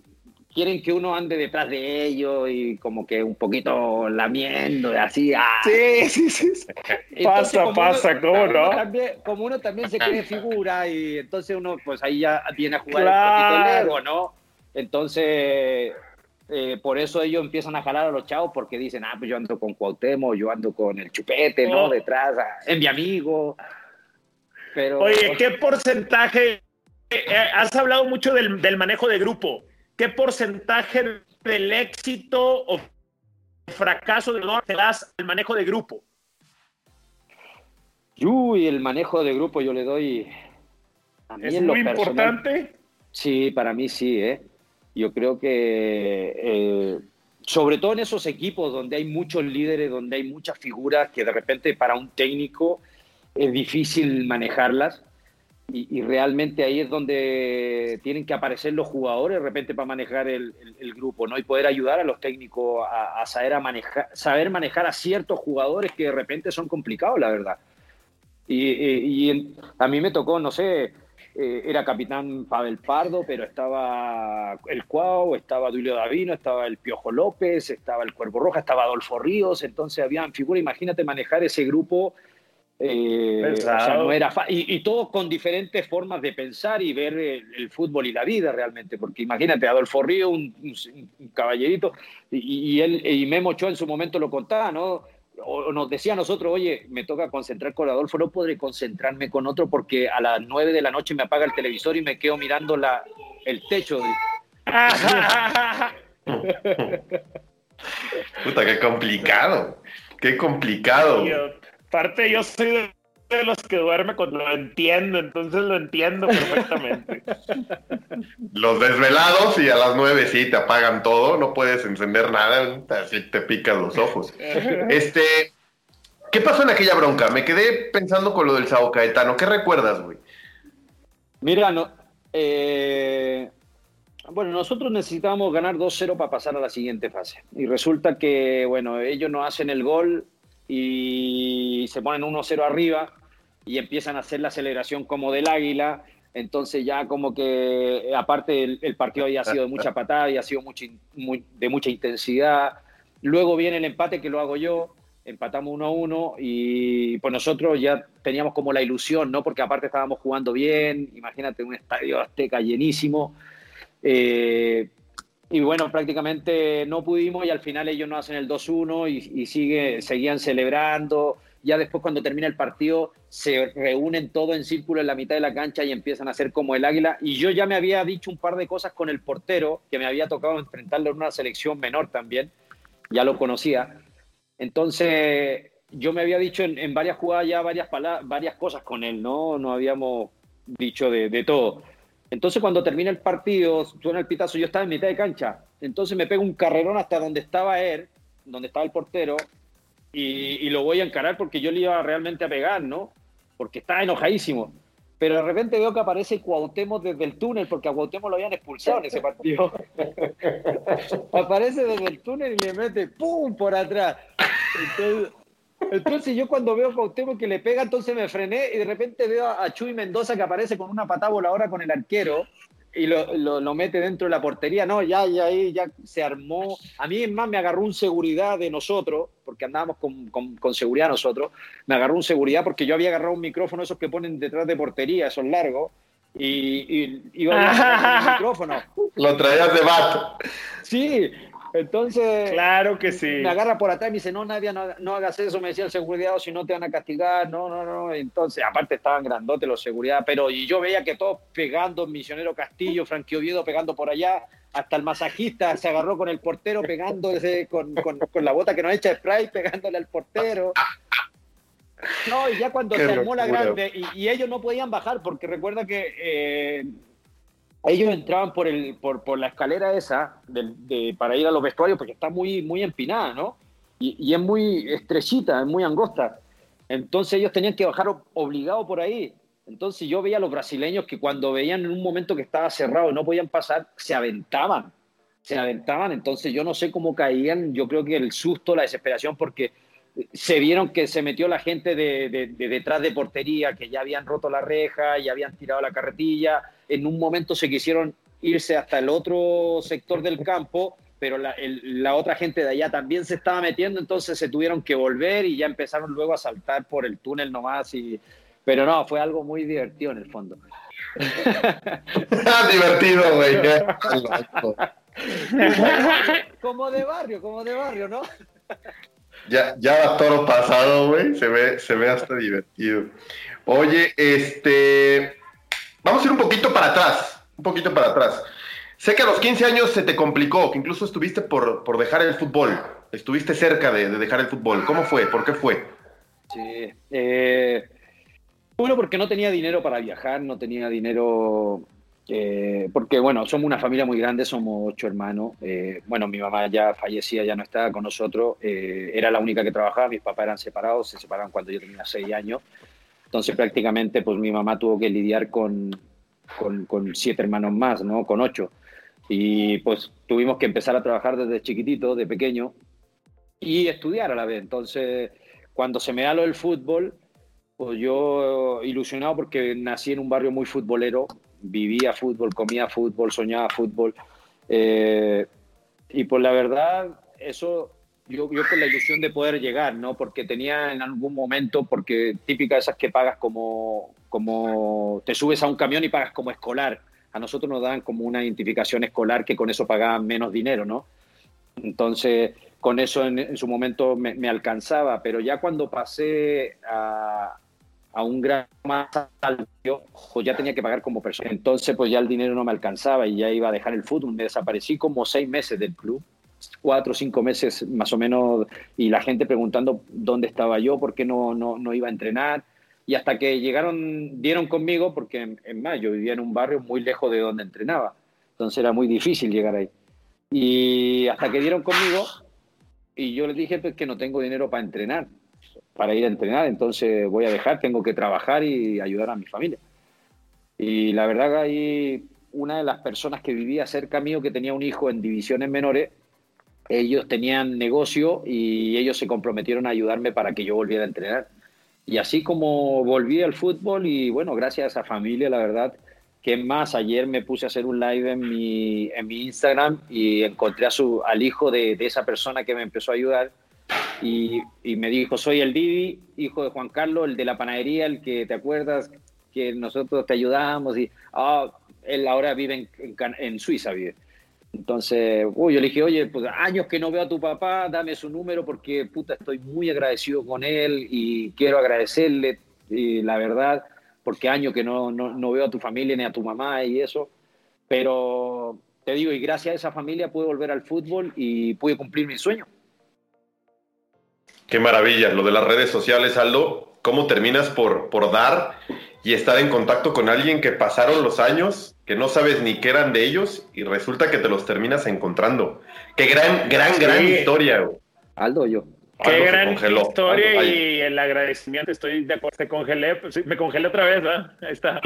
quieren que uno ande detrás de ellos y como que un poquito lamiendo, así. Ah. Sí, sí, sí. pasa, pasa, ¿cómo no? como uno también se cree figura y entonces uno pues ahí ya viene a jugar un poquito el ego, ¿no? Entonces, eh, por eso ellos empiezan a jalar a los chavos porque dicen, ah, pues yo ando con Cuauhtémoc, yo ando con el chupete, ¿no? Oh. Detrás, ah, en mi amigo. Pero, Oye, ¿qué porcentaje? Eh, has hablado mucho del, del manejo de grupo. ¿Qué porcentaje del éxito o fracaso de te das al manejo de grupo? Uy, el manejo de grupo yo le doy. ¿Es muy importante? Sí, para mí sí, ¿eh? Yo creo que, eh, sobre todo en esos equipos donde hay muchos líderes, donde hay muchas figuras que de repente para un técnico es difícil manejarlas, y, realmente ahí es donde tienen que aparecer los jugadores de repente para manejar el, grupo, ¿no? Y poder ayudar a los técnicos a, saber, a manejar, saber manejar a ciertos jugadores que de repente son complicados, la verdad. Y, a mí me tocó, no sé, eh, era capitán Pavel Pardo, pero estaba el Cuau, estaba Duilio Davino, estaba el Piojo López, estaba el Cuervo Roja, estaba Adolfo Ríos, entonces habían figuras, imagínate manejar ese grupo eh, no era y, todos con diferentes formas de pensar y ver el, fútbol y la vida realmente, porque imagínate, Adolfo Río, un, caballerito, y, él y Memo Ochoa en su momento lo contaba, ¿no? O nos decía a nosotros, oye, me toca concentrar con Adolfo, no podré concentrarme con otro porque a las nueve de la noche me apaga el televisor y me quedo mirando la, el techo. Puta, qué complicado, qué complicado. Aparte, yo soy de los que duerme cuando lo entiendo, entonces lo entiendo perfectamente. Los desvelados y a las nueve sí te apagan todo, no puedes encender nada, así te pican los ojos. Este, ¿qué pasó en aquella bronca? Me quedé pensando con lo del Sao Caetano. ¿Qué recuerdas, güey? Mira, no, eh, bueno, nosotros necesitábamos ganar 2-0 para pasar a la siguiente fase. Y resulta que, bueno, ellos no hacen el gol y se ponen 1-0 arriba y empiezan a hacer la aceleración como del águila. Entonces ya como que, aparte el, partido había sido de mucha patada, y ha sido mucho, de mucha intensidad. Luego viene el empate que lo hago yo. empatamos 1 a 1 y pues nosotros ya teníamos como la ilusión, ¿no? Porque aparte estábamos jugando bien, imagínate un estadio azteca llenísimo. Eh, y bueno, prácticamente no pudimos y al final ellos nos hacen el 2-1 y, sigue, seguían celebrando. Ya después cuando termina el partido se reúnen todo en círculo en la mitad de la cancha y empiezan a hacer como el águila. Y yo ya me había dicho un par de cosas con el portero, que me había tocado enfrentarlo en una selección menor también, ya lo conocía. Entonces yo me había dicho en, varias jugadas ya varias, varias cosas con él, ¿no? No habíamos dicho de todo. Entonces, cuando termina el partido, suena el pitazo, yo estaba en mitad de cancha. Entonces me pego un carrerón hasta donde estaba él, donde estaba el portero, y, lo voy a encarar porque yo le iba realmente a pegar, ¿no? Porque estaba enojadísimo. Pero de repente veo que aparece Cuauhtémoc desde el túnel, porque a Cuauhtémoc lo habían expulsado en ese partido. aparece desde el túnel y le mete ¡pum! por atrás. Entonces, entonces yo cuando veo a Cuauhtémoc que le pega, entonces me frené y de repente veo a Chuy Mendoza que aparece con una patada voladora con el arquero y lo, lo, mete dentro de la portería. No, ya, ya ya se armó. A mí es más me agarró un seguridad de nosotros, porque andábamos con, con, seguridad nosotros. Me agarró un seguridad porque yo había agarrado un micrófono, esos que ponen detrás de portería, esos largos. Y, y iba a el micrófono. Lo traías de bat. Sí, entonces, claro que sí. Me agarra por atrás y me dice, no, Nadia, no, hagas eso, me decía el seguridad, o si no te van a castigar, no, no, no. Entonces, aparte estaban grandotes los seguridad, pero y yo veía que todos pegando, Misionero Castillo, Frankie Oviedo pegando por allá, hasta el masajista se agarró con el portero pegándose con, con, la bota que nos echa spray, pegándole al portero. No, y ya cuando se armó la grande, y, ellos no podían bajar, porque recuerda que eh, ellos entraban por, el, por, por la escalera esa de, para ir a los vestuarios porque está muy, muy empinada, ¿no? Y, y, es muy estrechita, es muy angosta. Entonces ellos tenían que bajar obligado por ahí. Entonces yo veía a los brasileños que cuando veían en un momento que estaba cerrado y no podían pasar, se aventaban. Se aventaban. Entonces yo no sé cómo caían. Yo creo que el susto, la desesperación, porque se vieron que se metió la gente de, de, detrás de portería, que ya habían roto la reja, y habían tirado la carretilla. En un momento se quisieron irse hasta el otro sector del campo, pero la, la, otra gente de allá también se estaba metiendo, entonces se tuvieron que volver y ya empezaron luego a saltar por el túnel nomás. Y, pero no, fue algo muy divertido en el fondo. divertido, güey. como de barrio, como de barrio, ¿no? Ya, ya va todo pasado, güey. Se ve, se ve hasta divertido. Oye, este. Vamos a ir un poquito para atrás. Un poquito para atrás. Sé que a los 15 años se te complicó, que incluso estuviste por, por dejar el fútbol. Estuviste cerca de, dejar el fútbol. ¿Cómo fue? ¿Por qué fue? Sí. Eh, bueno, porque no tenía dinero para viajar, no tenía dinero eh, porque bueno, somos una familia muy grande, somos ocho hermanos. Eh, bueno, mi mamá ya fallecía, ya no estaba con nosotros, eh, era la única que trabajaba, mis papás eran separados, se separaron cuando yo tenía seis años. Entonces prácticamente pues mi mamá tuvo que lidiar con, con, siete hermanos más, ¿no? Con ocho. Y pues tuvimos que empezar a trabajar desde chiquitito, de pequeño, y estudiar a la vez. Entonces, cuando se me da lo del fútbol, pues yo ilusionado porque nací en un barrio muy futbolero, vivía fútbol, comía fútbol, soñaba fútbol. Eh, y por la verdad, eso yo, yo con la ilusión de poder llegar, ¿no? Porque tenía en algún momento, porque típica esas que pagas como, como te subes a un camión y pagas como escolar. A nosotros nos dan como una identificación escolar que con eso pagaban menos dinero, ¿no? Entonces, con eso en, su momento me, alcanzaba, pero ya cuando pasé a, a un grado más alto, pues ya tenía que pagar como persona. Entonces, pues ya el dinero no me alcanzaba y ya iba a dejar el fútbol. Me desaparecí como seis meses del club, cuatro o cinco meses más o menos, y la gente preguntando dónde estaba yo, por qué no, no, no iba a entrenar. Y hasta que llegaron, dieron conmigo, porque en, en más, yo vivía en un barrio muy lejos de donde entrenaba. Entonces era muy difícil llegar ahí. Y hasta que dieron conmigo, y yo les dije pues, que no tengo dinero para entrenar para ir a entrenar, entonces voy a dejar, tengo que trabajar y ayudar a mi familia. Y la verdad que hay una de las personas que vivía cerca mío que tenía un hijo en divisiones menores, ellos tenían negocio y ellos se comprometieron a ayudarme para que yo volviera a entrenar. Y así como volví al fútbol y bueno, gracias a esa familia, la verdad, que más, ayer me puse a hacer un live en mi, en mi Instagram y encontré a su, al hijo de, esa persona que me empezó a ayudar y, me dijo, soy el Didi, hijo de Juan Carlos, el de la panadería, el que te acuerdas que nosotros te ayudamos y ah, él ahora vive en, en, Suiza, vive. Entonces, uy, yo le dije, oye, pues años que no veo a tu papá, dame su número porque puta, estoy muy agradecido con él y quiero agradecerle, y la verdad, porque años que no, no, no veo a tu familia ni a tu mamá y eso. Pero te digo, y gracias a esa familia pude volver al fútbol y pude cumplir mi sueño. Qué maravilla, lo de las redes sociales, Aldo. ¿Cómo terminas por, por dar y estar en contacto con alguien que pasaron los años, que no sabes ni qué eran de ellos y resulta que te los terminas encontrando? Qué gran, gran, gran historia. Aldo, yo. Qué gran historia y el agradecimiento. Estoy de acuerdo, te congelé, pues, me congelé otra vez, ¿verdad? Ahí está.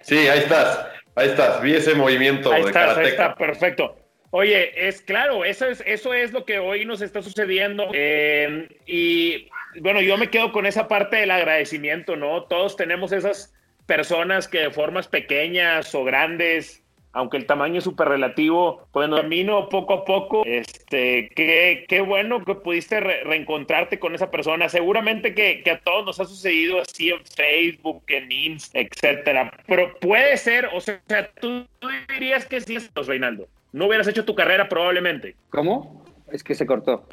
Sí, ahí estás, ahí estás. Vi ese movimiento ahí de Ahí está, perfecto. Oye, es claro, eso es, eso es lo que hoy nos está sucediendo. Eh, y bueno, yo me quedo con esa parte del agradecimiento, ¿no? Todos tenemos esas personas que de formas pequeñas o grandes, aunque el tamaño es súper relativo, pues camino poco a poco, este, qué, qué bueno que pudiste reencontrarte con esa persona. Seguramente que, que, a todos nos ha sucedido así en Facebook, en Insta, etcétera. Pero puede ser, o sea, tú, dirías que sí, Reinaldo no hubieras hecho tu carrera probablemente. ¿Cómo? Es que se cortó.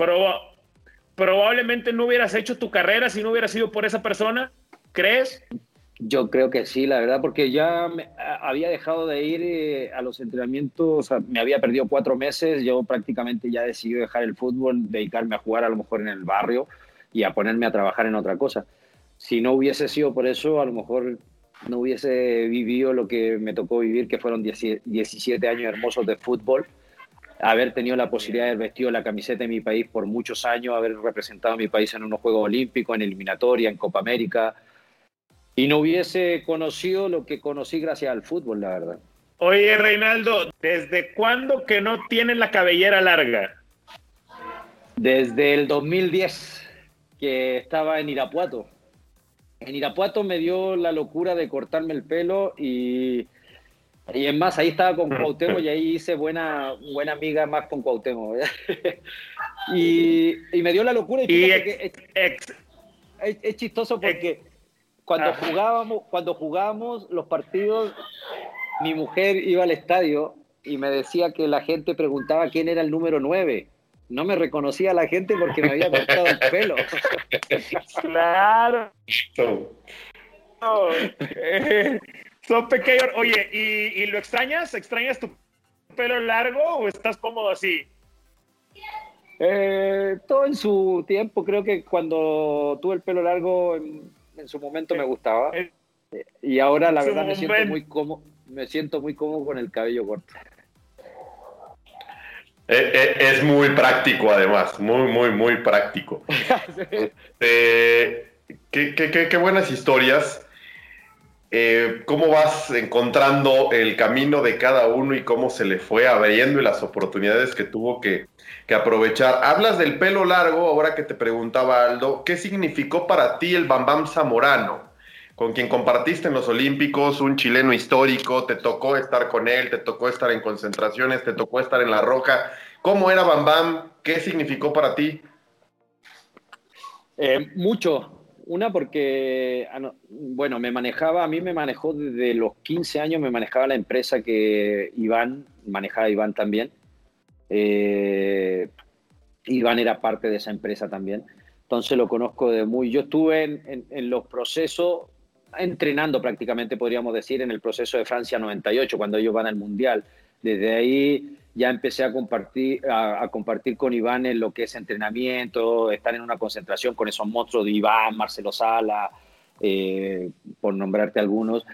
probablemente no hubieras hecho tu carrera si no hubieras sido por esa persona. ¿Crees? Yo creo que sí, la verdad, porque ya había dejado de ir eh, a los entrenamientos, me había perdido cuatro meses, yo prácticamente ya decidí dejar el fútbol, dedicarme a jugar a lo mejor en el barrio y a ponerme a trabajar en otra cosa. Si no hubiese sido por eso, a lo mejor no hubiese vivido lo que me tocó vivir, que fueron 17 años hermosos de fútbol, haber tenido la posibilidad de haber vestido la camiseta de mi país por muchos años, haber representado a mi país en unos Juegos Olímpicos, en eliminatoria, en Copa América, y no hubiese conocido lo que conocí gracias al fútbol, la verdad. Oye, Reinaldo, ¿desde cuándo que no tienes la cabellera larga? Desde el 2010, que estaba en Irapuato en Irapuato me dio la locura de cortarme el pelo y, y es más, ahí estaba con Cuauhtémoc y ahí hice buena, buena amiga más con Cuauhtémoc. y, y, me dio la locura y, es, chistoso porque cuando ah. jugábamos, cuando jugábamos los partidos, mi mujer iba al estadio y me decía que la gente preguntaba quién era el número 9 no me reconocía la gente porque me había cortado el pelo. claro. son pequeños. Oye, ¿y, lo extrañas? ¿Extrañas tu pelo largo o estás cómodo así? Eh, todo en su tiempo. Creo que cuando tuve el pelo largo, en, su momento me gustaba. Y ahora la verdad me siento muy cómodo. Me siento muy cómodo con el cabello corto. Eh, eh, es muy práctico, además, muy, muy, muy práctico. Este, qué, buenas historias. Eh, ¿Cómo vas encontrando el camino de cada uno y cómo se le fue abriendo y las oportunidades que tuvo que, que aprovechar? Hablas del pelo largo, ahora que te preguntaba Aldo, ¿qué significó para ti el Bambam Zamorano? Con quien compartiste en los Olímpicos, un chileno histórico, te tocó estar con él, te tocó estar en concentraciones, te tocó estar en La Roja. ¿Cómo era Bam Bam? ¿Qué significó para ti? Eh, mucho. Una porque, ah, bueno, me manejaba, a mí me manejó desde los 15 años, me manejaba la empresa que Iván, manejaba Iván también. Eh, Iván era parte de esa empresa también. Entonces lo conozco de muy... Yo estuve en los procesos entrenando prácticamente, podríamos decir, en el proceso de Francia 98, cuando ellos van al Mundial. Desde ahí ya empecé a compartir, a, compartir con Iván en lo que es entrenamiento, estar en una concentración con esos monstruos de Iván, Marcelo Sala, eh, por nombrarte algunos.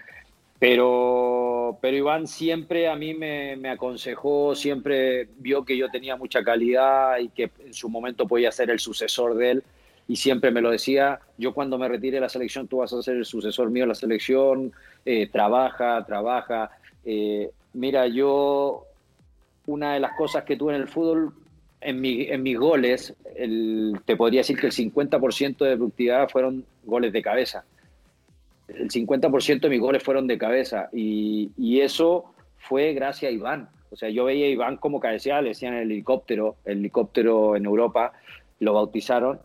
Pero, pero Iván siempre a mí me, me, aconsejó, siempre vio que yo tenía mucha calidad y que en su momento podía ser el sucesor de él y siempre me lo decía, yo cuando me retire de la selección, tú vas a ser el sucesor mío de la selección, eh, trabaja, trabaja. Eh, mira, yo, una de las cosas que tuve en el fútbol, en, mi, en mis goles, el, te podría decir que el 50% de productividad fueron goles de cabeza. El 50% de mis goles fueron de cabeza y, y eso fue gracias a Iván. O sea, yo veía a Iván como cabeceaba, le decían el helicóptero, el helicóptero en Europa, lo bautizaron.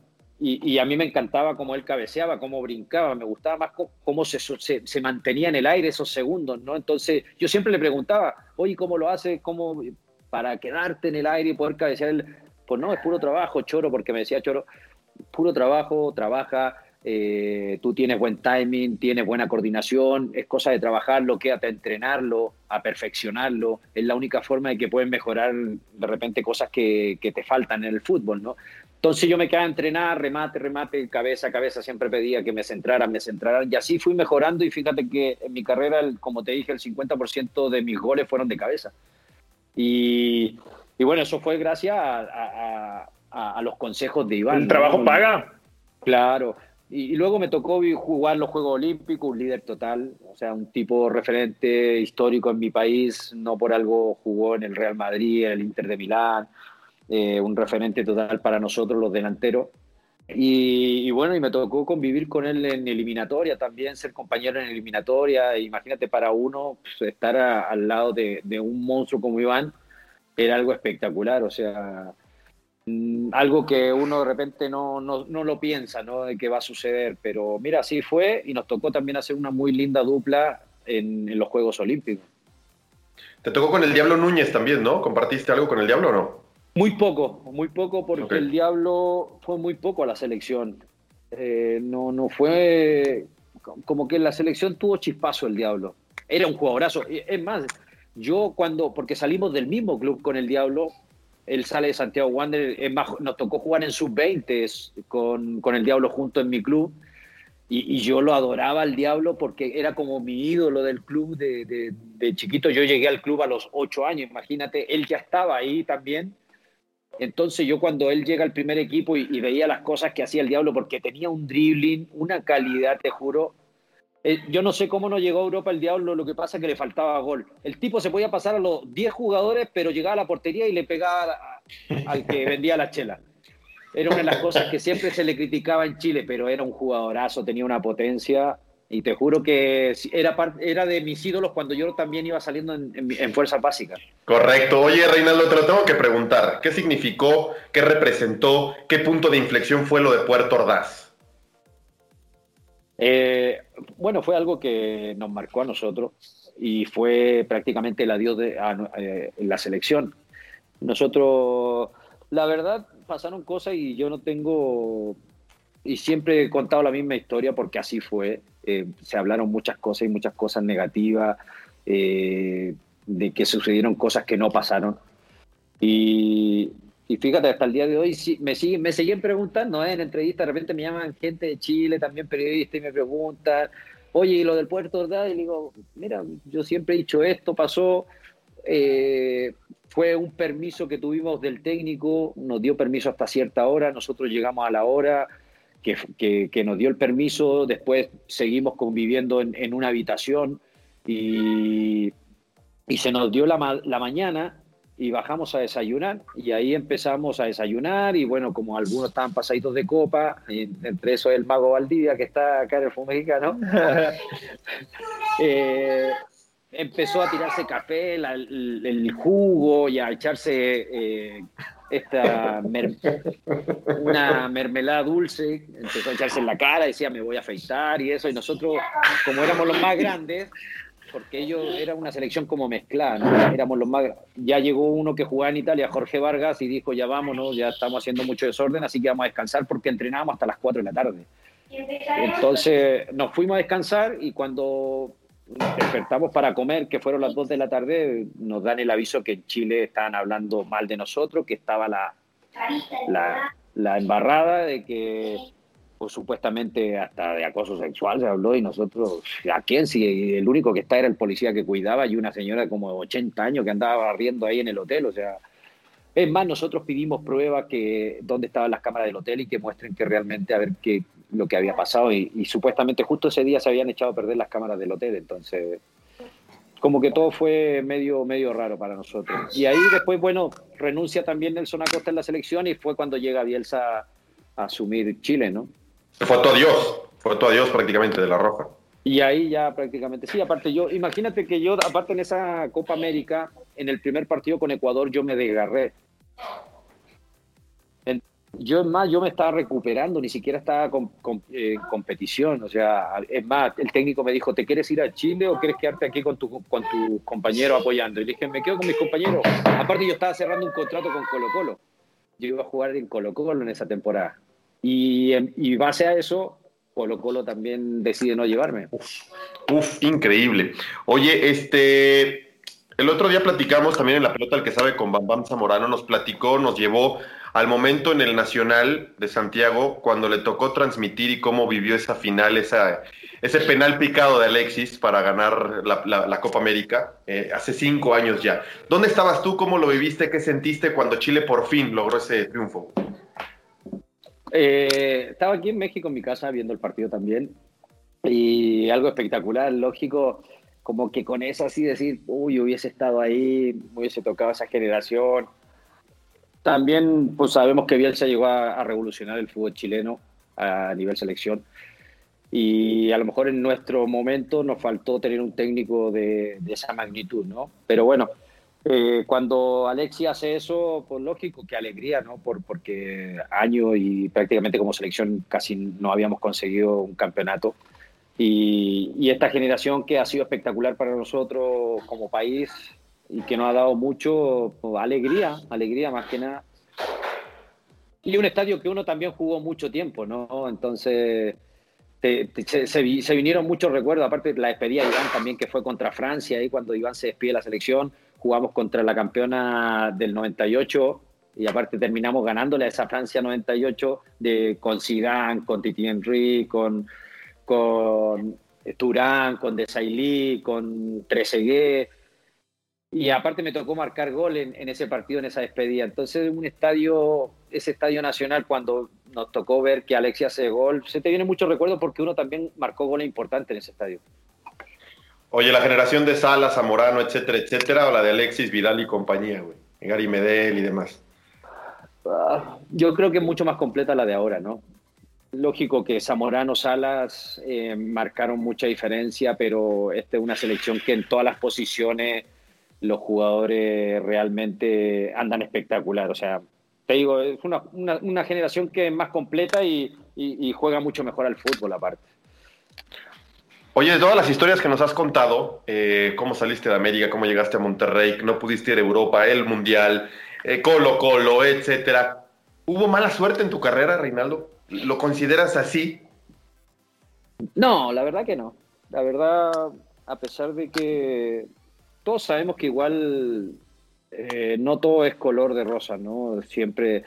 Y, a mí me encantaba cómo él cabeceaba, cómo brincaba, me gustaba más cómo, se, se, mantenía en el aire esos segundos, ¿no? Entonces yo siempre le preguntaba, oye, ¿cómo lo hace? ¿Cómo para quedarte en el aire y poder cabecear? Pues no, es puro trabajo, Choro, porque me decía Choro, puro trabajo, trabaja, eh, tú tienes buen timing, tienes buena coordinación, es cosa de trabajarlo, quédate a entrenarlo, a perfeccionarlo, es la única forma de que puedes mejorar de repente cosas que te faltan en el fútbol, ¿no? Entonces yo me quedaba a entrenar, remate, remate, cabeza a cabeza, siempre pedía que me centraran, me centraran, y así fui mejorando y fíjate que en mi carrera, como te dije, el 50% de mis goles fueron de cabeza. Y, y bueno, eso fue gracias a, a, a los consejos de Iván. El trabajo paga. Claro, y, luego me tocó jugar los Juegos Olímpicos, un líder total, o sea, un tipo referente histórico en mi país, no por algo jugó en el Real Madrid, en el Inter de Milán, eh, un referente total para nosotros los delanteros. Y, bueno, y me tocó convivir con él en eliminatoria también, ser compañero en eliminatoria. Imagínate para uno pues, estar al lado de, un monstruo como Iván, era algo espectacular. O sea, Mm, algo que uno de repente no, no, no, lo piensa, ¿no? De que va a suceder, pero mira, así fue y nos tocó también hacer una muy linda dupla en, en los Juegos Olímpicos. Te tocó con el Diablo Núñez también, ¿no? ¿Compartiste algo con el Diablo o no? Muy poco, muy poco porque el Diablo fue muy poco a la selección. Eh, no, no fue como que la selección tuvo chispazo el Diablo. Era un jugadorazo. Es más, yo cuando, porque salimos del mismo club con el Diablo, él sale de Santiago Wander, es más, nos tocó jugar en sub-20 con, con, el Diablo junto en mi club. Y, yo lo adoraba al Diablo porque era como mi ídolo del club de, de, chiquito. Yo llegué al club a los ocho años, imagínate, él ya estaba ahí también. Entonces yo cuando él llega al primer equipo y, y veía las cosas que hacía el Diablo, porque tenía un dribbling, una calidad, te juro, eh, yo no sé cómo no llegó a Europa el Diablo, lo que pasa es que le faltaba gol. El tipo se podía pasar a los 10 jugadores, pero llegaba a la portería y le pegaba al que vendía la chela. Era una de las cosas que siempre se le criticaba en Chile, pero era un jugadorazo, tenía una potencia y te juro que era, era de mis ídolos cuando yo también iba saliendo en, en, fuerzas básicas. Correcto. Oye, Reinaldo, te lo tengo que preguntar. ¿Qué significó, qué representó, qué punto de inflexión fue lo de Puerto Ordaz? Eh, bueno, fue algo que nos marcó a nosotros y fue prácticamente el adiós de eh, la selección. Nosotros, la verdad, pasaron cosas y yo no tengo, y siempre he contado la misma historia porque así fue. Eh, se hablaron muchas cosas y muchas cosas negativas, de que sucedieron cosas que no pasaron. Y, y fíjate, hasta el día de hoy me, siguen, me siguen preguntando, ¿eh? en entrevistas de repente me llaman gente de Chile, también periodistas, y me preguntan, oye, ¿y lo del puerto, verdad? Y digo, mira, yo siempre he dicho esto, pasó, eh, fue un permiso que tuvimos del técnico, nos dio permiso hasta cierta hora, nosotros llegamos a la hora que, que, nos dio el permiso, después seguimos conviviendo en, en una habitación y, y, se nos dio la, la mañana y bajamos a desayunar y ahí empezamos a desayunar y bueno, como algunos estaban pasaditos de copa, entre eso el mago Valdivia que está acá en el fútbol mexicano, eh, empezó a tirarse café, el, jugo y a echarse eh, esta una mermelada dulce, empezó a echarse en la cara, decía me voy a afeitar y eso, y nosotros como éramos los más grandes, porque ellos era una selección como mezclada, ¿no? Éramos los más. Ya llegó uno que jugaba en Italia, Jorge Vargas, y dijo: Ya vámonos, ya estamos haciendo mucho desorden, así que vamos a descansar porque entrenábamos hasta las 4 de la tarde. Entonces nos fuimos a descansar y cuando despertamos para comer, que fueron las 2 de la tarde, nos dan el aviso que en Chile estaban hablando mal de nosotros, que estaba la, la, la embarrada de que supuestamente hasta de acoso sexual se habló y nosotros, ¿a quién? Si el único que está era el policía que cuidaba y una señora como 80 años que andaba barriendo ahí en el hotel, o sea, es más, nosotros pedimos pruebas que dónde estaban las cámaras del hotel y que muestren que realmente a ver qué lo que había pasado y, supuestamente justo ese día se habían echado a perder las cámaras del hotel, entonces como que todo fue medio, medio raro para nosotros. Y ahí después, bueno, renuncia también Nelson Acosta en la selección y fue cuando llega Bielsa a asumir Chile, ¿no? Fue todo Dios, fue todo Dios prácticamente de la Roja. Y ahí ya prácticamente, sí, aparte yo, imagínate que yo, aparte en esa Copa América, en el primer partido con Ecuador yo me desgarré. Yo, es más, yo me estaba recuperando, ni siquiera estaba con, en competición. O sea, es más, el técnico me dijo, ¿te quieres ir a Chile o quieres quedarte aquí con tu, con tu compañero apoyando? Y le dije, me quedo con mis compañeros. Aparte, yo estaba cerrando un contrato con Colo Colo. Yo iba a jugar en Colo Colo en esa temporada. Y, y base a eso, Colo Colo también decide no llevarme. Uf, increíble. Oye, este, el otro día platicamos también en la pelota el que sabe con Bam Bam Zamorano, nos platicó, nos llevó al momento en el Nacional de Santiago cuando le tocó transmitir y cómo vivió esa final, ese penal picado de Alexis para ganar la, Copa América eh, hace cinco años ya. ¿Dónde estabas tú? ¿Cómo lo viviste? ¿Qué sentiste cuando Chile por fin logró ese triunfo? Eh, estaba aquí en México en mi casa viendo el partido también y algo espectacular, lógico, como que con eso así decir, uy, hubiese estado ahí, hubiese tocado esa generación también pues sabemos que Bielsa llegó a, revolucionar el fútbol chileno a nivel selección y a lo mejor en nuestro momento nos faltó tener un técnico de, esa magnitud, ¿no? Pero bueno, eh, cuando Alexi hace eso, pues lógico, qué alegría, ¿no? Por, porque año y prácticamente como selección casi no habíamos conseguido un campeonato. Y, y, esta generación que ha sido espectacular para nosotros como país, y que nos ha dado mucho pues, alegría, alegría más que nada. Y un estadio que uno también jugó mucho tiempo, ¿no? Entonces se, vinieron muchos recuerdos, aparte la despedida de Iván también que fue contra Francia, ahí cuando Iván se despide de la selección, jugamos contra la campeona del 98 y aparte terminamos ganándole a esa Francia 98 de, con Zidane, con Titi Henry, con, con Turán, con Desailly, con Trezeguet y aparte me tocó marcar gol en, ese partido, en esa despedida. Entonces, un estadio, ese estadio nacional, cuando nos tocó ver que Alexia hace gol, se te viene mucho recuerdo porque uno también marcó goles importantes en ese estadio. Oye, la generación de Salas, Zamorano, etcétera, etcétera, o la de Alexis, Vidal y compañía, güey. Gary Medel y demás. Ah, yo creo que es mucho más completa la de ahora, ¿no? Lógico que Zamorano, Salas eh, marcaron mucha diferencia, pero esta es una selección que en todas las posiciones los jugadores realmente andan espectacular. O sea, te digo, es una, una, generación que es más completa y, juega mucho mejor al fútbol aparte. Oye, de todas las historias que nos has contado, eh, cómo saliste de América, cómo llegaste a Monterrey, no pudiste ir a Europa, el Mundial, eh, Colo Colo, etcétera. ¿Hubo mala suerte en tu carrera, Reinaldo? ¿Lo consideras así? No, la verdad que no. La verdad, a pesar de que todos sabemos que igual eh, no todo es color de rosa, ¿no? Siempre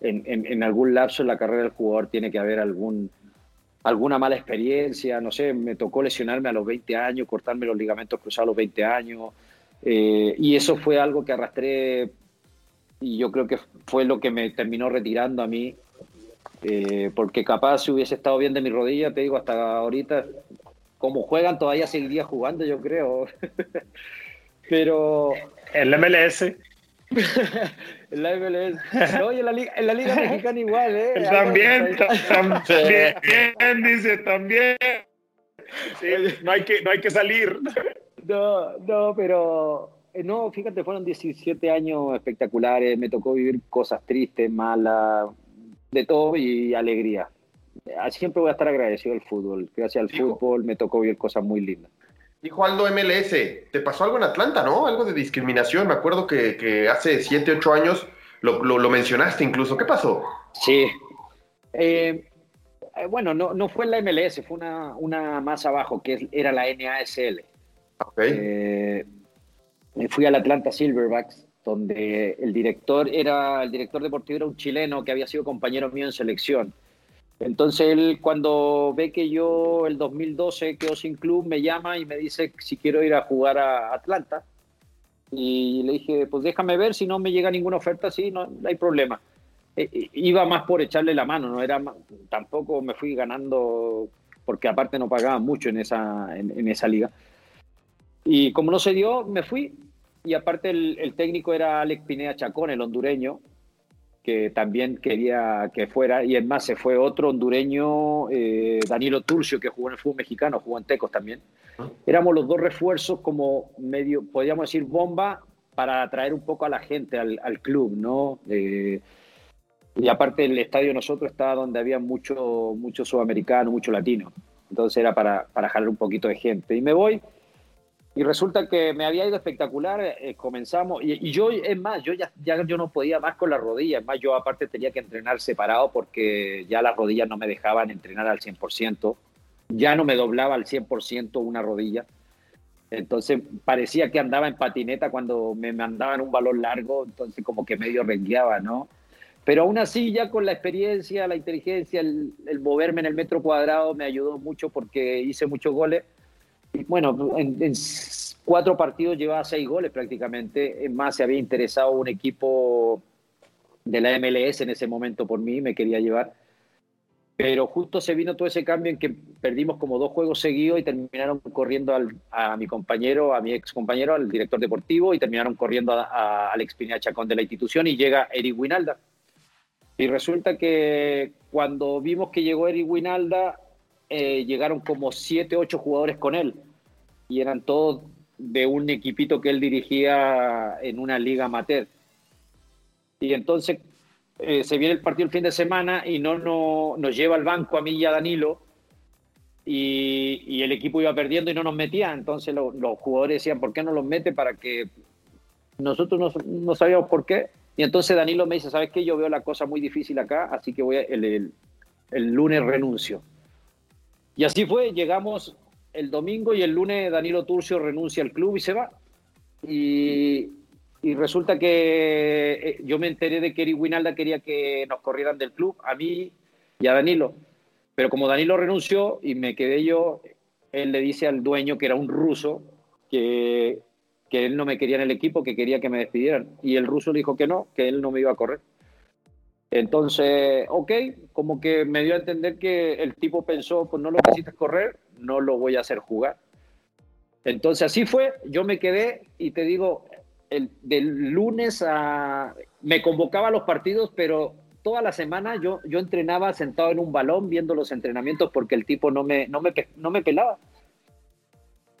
en, algún lapso en la carrera del jugador tiene que haber algún, alguna mala experiencia, no sé, me tocó lesionarme a los 20 años, cortarme los ligamentos cruzados a los 20 años, eh, y eso fue algo que arrastré y yo creo que fue lo que me terminó retirando a mí, eh, porque capaz si hubiese estado bien de mi rodilla, te digo, hasta ahorita, como juegan, todavía seguiría jugando, yo creo. Pero. El MLS. el MLS. No, en la, Liga, en la Liga Mexicana igual, ¿eh? También, también, dice, también. no, hay que, no hay que salir. No, no, pero. Eh, no, fíjate, fueron 17 años espectaculares. Me tocó vivir cosas tristes, malas, de todo y alegría. Siempre voy a estar agradecido al fútbol. Gracias al fútbol me tocó vivir cosas muy lindas. Dijo Aldo MLS, te pasó algo en Atlanta, ¿no? Algo de discriminación. Me acuerdo que, hace 7, 8 años lo, mencionaste incluso. ¿Qué pasó? Sí. Eh, eh, bueno, no, no fue la MLS, fue una, una más abajo, que era la NASL. Okay. Eh, fui al Atlanta Silverbacks, donde el director era el director deportivo era un chileno que había sido compañero mío en selección. Entonces él cuando ve que yo el 2012 quedo sin club, me llama y me dice si quiero ir a jugar a Atlanta. Y le dije, pues déjame ver, si no me llega ninguna oferta, sí, no, hay problema. E, e, iba más por echarle la mano, no era tampoco me fui ganando, porque aparte no pagaba mucho en esa, en, esa liga. Y como no se dio, me fui. Y aparte el, el técnico era Alex Pineda Chacón, el hondureño, que también quería que fuera, y es más, se fue otro hondureño, eh, Danilo Turcio, que jugó en el fútbol mexicano, jugó en Tecos también. Éramos los dos refuerzos como medio, podríamos decir, bomba para atraer un poco a la gente al, club, ¿no? Eh, Y aparte el estadio nosotros estaba donde había mucho, mucho sudamericano, mucho latino. Entonces era para, para jalar un poquito de gente. Y me voy y resulta que me había ido espectacular, eh, comenzamos, y, yo, es más, yo ya, ya yo no podía más con las rodillas, es más, yo aparte tenía que entrenar separado porque ya las rodillas no me dejaban entrenar al 100%, ya no me doblaba al 100% una rodilla, entonces parecía que andaba en patineta cuando me mandaban un balón largo, entonces como que medio rengueaba, ¿no? Pero aún así, ya con la experiencia, la inteligencia, el, moverme en el metro cuadrado me ayudó mucho porque hice muchos goles. Bueno, en, cuatro partidos llevaba seis goles prácticamente. Más, se había interesado un equipo de la MLS en ese momento por mí, me quería llevar. Pero justo se vino todo ese cambio en que perdimos como dos juegos seguidos y terminaron corriendo a mi compañero, a mi ex compañero, al director deportivo, y terminaron corriendo a, a Alex Pineda de la institución y llega Eric Winalda y resulta que cuando vimos que llegó Eric Winalda, eh, llegaron como siete, ocho jugadores con él. Y eran todos de un equipito que él dirigía en una liga amateur. Y entonces eh, se viene el partido el fin de semana y no, no nos lleva al banco a mí y a Danilo. Y, el equipo iba perdiendo y no nos metía. Entonces los jugadores decían, ¿por qué no los mete? Para que nosotros no, no sabíamos por qué. Y entonces Danilo me dice, ¿sabes qué? Yo veo la cosa muy difícil acá, así que voy el, lunes renuncio. Y así fue, llegamos el domingo y el lunes Danilo Turcio renuncia al club y se va. Y, resulta que eh, yo me enteré de que Eric Winalda quería que nos corrieran del club, a mí y a Danilo. Pero como Danilo renunció y me quedé yo, él le dice al dueño, que era un ruso, que que él no me quería en el equipo, que quería que me despidieran. Y el ruso dijo que no, que él no me iba a correr. Entonces, ok, como que me dio a entender que el tipo pensó, pues no lo necesitas correr, no lo voy a hacer jugar. Entonces así fue, yo me quedé y te digo, el, del lunes a... Me convocaba a los partidos, pero toda la semana yo, yo entrenaba sentado en un balón viendo los entrenamientos porque el tipo no me, no me, no me pelaba.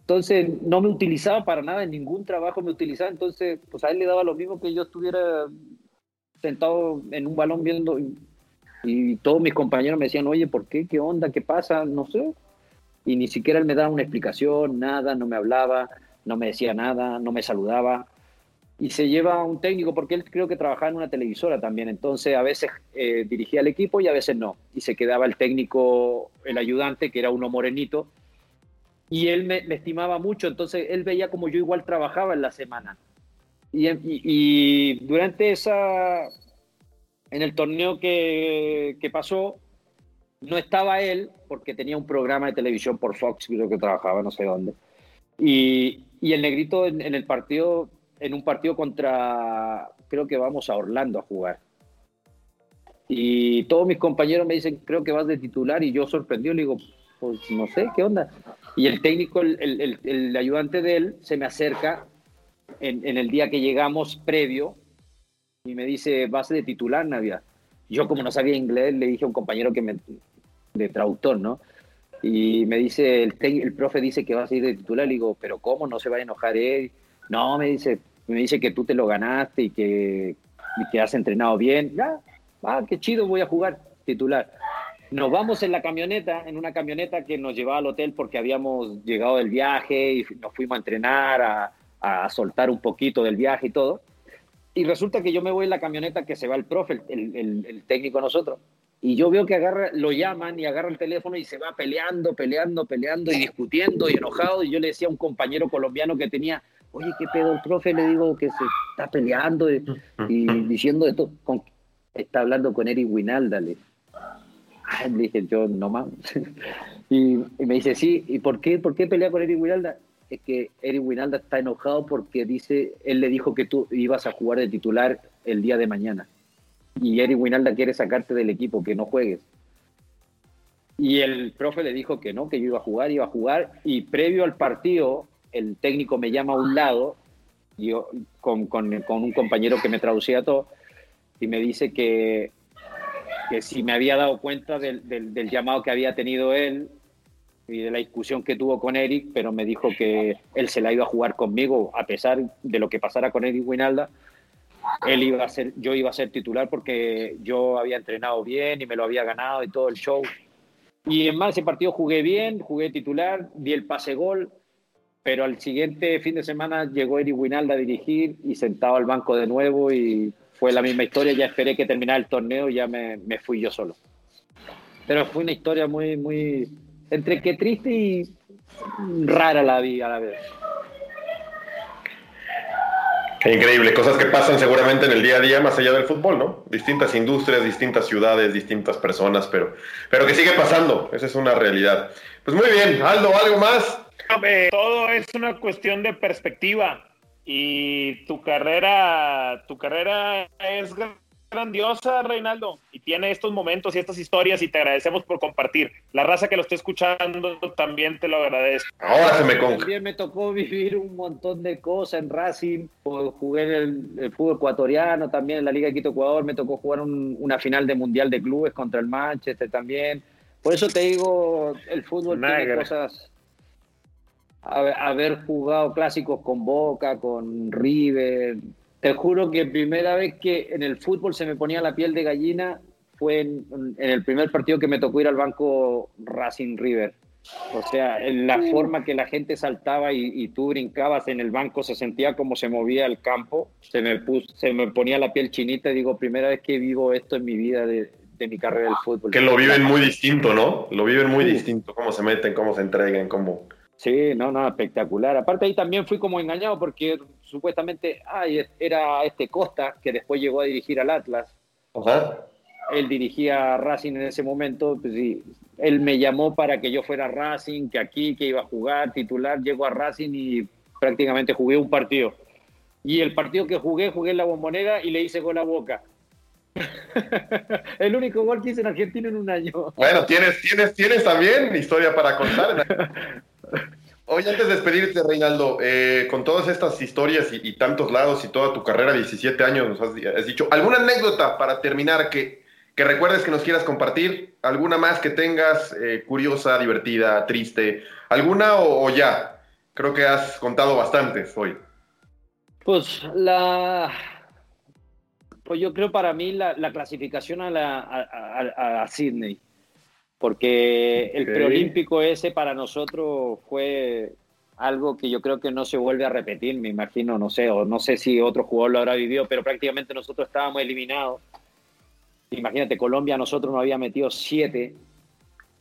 Entonces no me utilizaba para nada, en ningún trabajo me utilizaba, entonces pues a él le daba lo mismo que yo estuviera sentado en un balón viendo y, todos mis compañeros me decían, oye, ¿por qué? ¿Qué onda? ¿Qué pasa? No sé. Y ni siquiera él me daba una explicación, nada, no me hablaba, no me decía nada, no me saludaba. Y se lleva un técnico, porque él creo que trabajaba en una televisora también, entonces a veces eh, dirigía el equipo y a veces no. Y se quedaba el técnico, el ayudante, que era uno morenito, y él me, estimaba mucho, entonces él veía como yo igual trabajaba en la semana. Y, durante esa, en el torneo que, que, pasó, no estaba él, porque tenía un programa de televisión por Fox, creo que trabajaba, no sé dónde. Y, y el negrito en, en, el partido, en un partido contra, creo que vamos a Orlando a jugar. Y todos mis compañeros me dicen, creo que vas de titular, y yo sorprendido, le digo, pues no sé, ¿qué onda? Y el técnico, el, ayudante de él, se me acerca en, el día que llegamos previo y me dice, vas de titular, Navidad. Yo como no sabía inglés, le dije a un compañero que me, de traductor, ¿no? Y me dice, el, el profe dice que vas a ir de titular. Le digo, pero ¿cómo? No se va a enojar él. No, me dice, me dice que tú te lo ganaste y que, y que has entrenado bien. Ya, ah, qué chido, voy a jugar titular. Nos vamos en la camioneta, en una camioneta que nos llevaba al hotel porque habíamos llegado del viaje y nos fuimos a entrenar, a, soltar un poquito del viaje y todo. Y resulta que yo me voy en la camioneta que se va el profe, el, el, técnico nosotros. Y yo veo que agarra, lo llaman y agarra el teléfono y se va peleando, peleando, peleando y discutiendo y enojado. Y yo le decía a un compañero colombiano que tenía, oye, ¿qué pedo el profe? Le digo que se está peleando y, diciendo esto. Con, está hablando con Eric Winalda. Le, dije, yo no más. y, me dice, sí, ¿y por qué, por qué pelea con Eric Winalda? Es que Eric Winalda está enojado porque dice, él le dijo que tú ibas a jugar de titular el día de mañana. Y Eric Winalda quiere sacarte del equipo, que no juegues. Y el profe le dijo que no, que yo iba a jugar, iba a jugar. Y previo al partido, el técnico me llama a un lado, yo, con, con, un compañero que me traducía todo, y me dice que que si me había dado cuenta del, del, llamado que había tenido él y de la discusión que tuvo con Eric, pero me dijo que él se la iba a jugar conmigo a pesar de lo que pasara con Eric Winalda él iba a ser, yo iba a ser titular porque yo había entrenado bien y me lo había ganado y todo el show. Y en más ese partido jugué bien, jugué titular, di el pase gol, pero al siguiente fin de semana llegó Eric Winalda a dirigir y sentado al banco de nuevo y fue la misma historia, ya esperé que terminara el torneo y ya me, me fui yo solo. Pero fue una historia muy, muy, entre que triste y rara la vida a la vez. Qué increíble, cosas que pasan seguramente en el día a día más allá del fútbol, ¿no? Distintas industrias, distintas ciudades, distintas personas, pero, pero que sigue pasando, esa es una realidad. Pues muy bien, Aldo, ¿algo más? Todo es una cuestión de perspectiva y tu carrera, tu carrera es grandiosa, Reinaldo, y tiene estos momentos y estas historias y te agradecemos por compartir. La raza que lo esté escuchando también te lo agradezco. Ahora se me También me tocó vivir un montón de cosas en Racing, jugué en el, fútbol ecuatoriano, también en la Liga de Quito Ecuador, me tocó jugar una final de Mundial de Clubes contra el Manchester también. Por eso te digo, el fútbol tiene cosas... Haber jugado clásicos con Boca, con River, te juro que primera vez que en el fútbol se me ponía la piel de gallina fue en, el primer partido que me tocó ir al banco Racing River. O sea, en la forma que la gente saltaba y, tú brincabas en el banco, se sentía como se movía el campo, se me, se me ponía la piel chinita y digo, primera vez que vivo esto en mi vida de, mi carrera del fútbol. Que lo viven muy distinto, ¿no? Lo viven muy distinto, cómo se meten, cómo se entregan, cómo... Sí, no, no, espectacular. Aparte ahí también fui como engañado porque supuestamente ay, era este Costa que después llegó a dirigir al Atlas. Él dirigía a Racing en ese momento. Pues, él me llamó para que yo fuera a Racing, que aquí, que iba a jugar titular. Llego a Racing y prácticamente jugué un partido. Y el partido que jugué, jugué en la bombonera y le hice con la boca. el único gol que hice en Argentina en un año. Bueno, tienes, tienes, tienes también historia para contar. Oye, antes de despedirte, Reinaldo, eh, con todas estas historias y, tantos lados y toda tu carrera, 17 años, nos has, dicho, ¿alguna anécdota para terminar que, que, recuerdes que nos quieras compartir? ¿Alguna más que tengas, eh, curiosa, divertida, triste? ¿Alguna o, ya? Creo que has contado bastantes hoy. Pues la... Pues yo creo para mí la, clasificación a, la, a, Sydney porque el preolímpico ese para nosotros fue algo que yo creo que no se vuelve a repetir, me imagino, no sé, o no sé si otro jugador lo habrá vivido, pero prácticamente nosotros estábamos eliminados. Imagínate, Colombia nosotros nos había metido 7,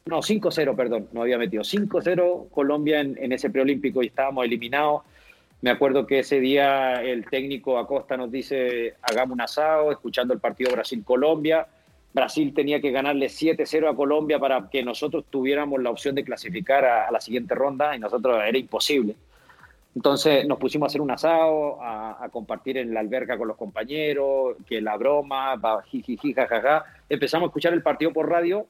no, 5-0, perdón, nos había metido 5-0 Colombia en, en ese preolímpico y estábamos eliminados. Me acuerdo que ese día el técnico Acosta nos dice, hagamos un asado, escuchando el partido Brasil-Colombia Brasil tenía que ganarle 7-0 a Colombia para que nosotros tuviéramos la opción de clasificar a, la siguiente ronda y nosotros era imposible. Entonces nos pusimos a hacer un asado, a, compartir en la alberca con los compañeros, que la broma, jiji, jajaja. Empezamos a escuchar el partido por radio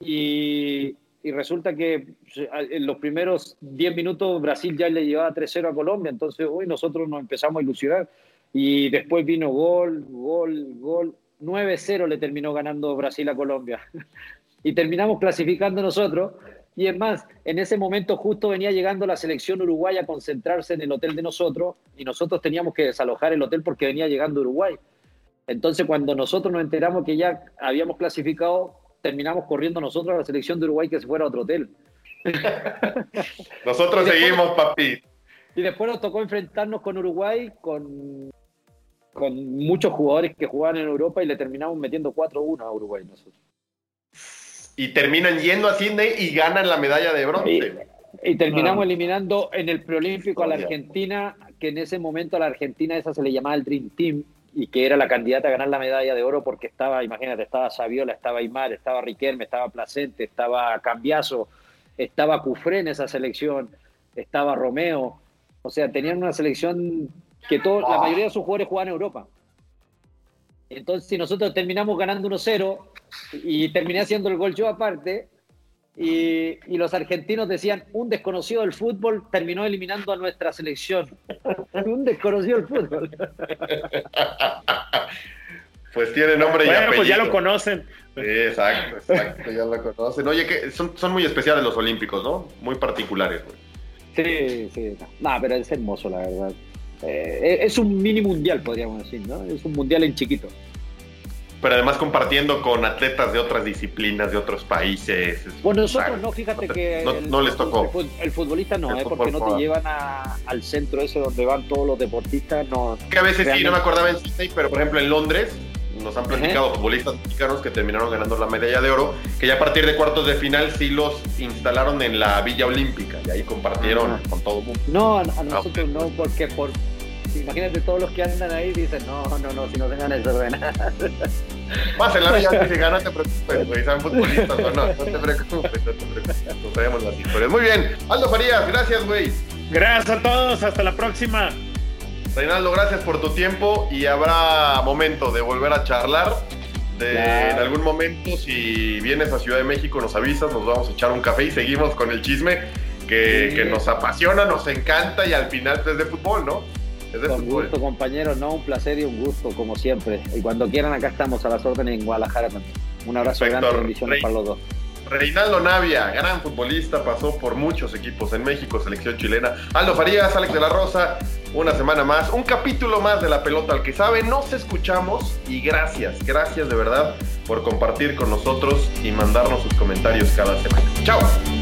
y, y resulta que en los primeros 10 minutos Brasil ya le llevaba 3-0 a Colombia, entonces hoy nosotros nos empezamos a ilusionar y después vino gol, gol, gol 9-0 le terminó ganando Brasil a Colombia. y terminamos clasificando nosotros. Y es más, en ese momento justo venía llegando la selección uruguaya a concentrarse en el hotel de nosotros y nosotros teníamos que desalojar el hotel porque venía llegando Uruguay. Entonces cuando nosotros nos enteramos que ya habíamos clasificado, terminamos corriendo nosotros a la selección de Uruguay que se fuera a otro hotel. nosotros seguimos, papi. Y después nos tocó enfrentarnos con Uruguay, con con muchos jugadores que jugaban en Europa y le terminamos metiendo 4-1 a Uruguay nosotros. Y terminan yendo a Sydney y ganan la medalla de bronce. Y, terminamos eliminando en el preolímpico a la Argentina, que en ese momento a la Argentina esa se le llamaba el Dream Team y que era la candidata a ganar la medalla de oro porque estaba, imagínate, estaba Saviola, estaba Aymar, estaba Riquelme, estaba Placente, estaba Cambiaso, estaba Cufré en esa selección, estaba Romeo. O sea, tenían una selección que todo, la mayoría de sus jugadores juegan en Europa. Entonces, si nosotros terminamos ganando 1-0 y terminé haciendo el gol yo aparte, y, y, los argentinos decían, un desconocido del fútbol terminó eliminando a nuestra selección. un desconocido del fútbol. pues tiene nombre y apellido. pues ya lo conocen. exacto, exacto, ya lo conocen. Oye, que son, son muy especiales los olímpicos, ¿no? Muy particulares, Sí, sí. No, pero es hermoso, la verdad. Eh, es un mini mundial, podríamos decir, ¿no? Es un mundial en chiquito. Pero además compartiendo con atletas de otras disciplinas, de otros países. Bueno, nosotros no, fíjate que no, les tocó. El, futbolista no, ¿eh? porque no te llevan al centro ese donde van todos los deportistas. No, que a veces sí, no me acordaba en Sydney, pero por ejemplo en Londres nos han platicado futbolistas mexicanos que terminaron ganando la medalla de oro, que ya a partir de cuartos de final sí los instalaron en la Villa Olímpica y ahí compartieron con todo el mundo. No, a, nosotros no, porque por imagínate todos los que andan ahí dicen, no, no, no, si no se gana eso de nada. Más en la vida si gana, te preocupes, güey, sean futbolistas o no, no te preocupes, no te preocupes, nos sabemos las historias. Muy bien, Aldo Farías, gracias, güey. Gracias a todos, hasta la próxima. Reinaldo, gracias por tu tiempo y habrá momento de volver a charlar. De, En algún momento, si vienes a Ciudad de México, nos avisas, nos vamos a echar un café y seguimos con el chisme que, que nos apasiona, nos encanta y al final es de fútbol, ¿no? Es de con gusto, compañeros, no, un placer y un gusto, como siempre. Y cuando quieran, acá estamos a las órdenes en Guadalajara también. Un abrazo grande, bendiciones para los dos. Reinaldo Navia, gran futbolista, pasó por muchos equipos en México, selección chilena. Aldo Farías, Alex de la Rosa, una semana más, un capítulo más de la pelota al que sabe. Nos escuchamos y gracias, gracias de verdad por compartir con nosotros y mandarnos sus comentarios cada semana. Chao.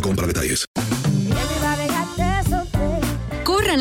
para detalles.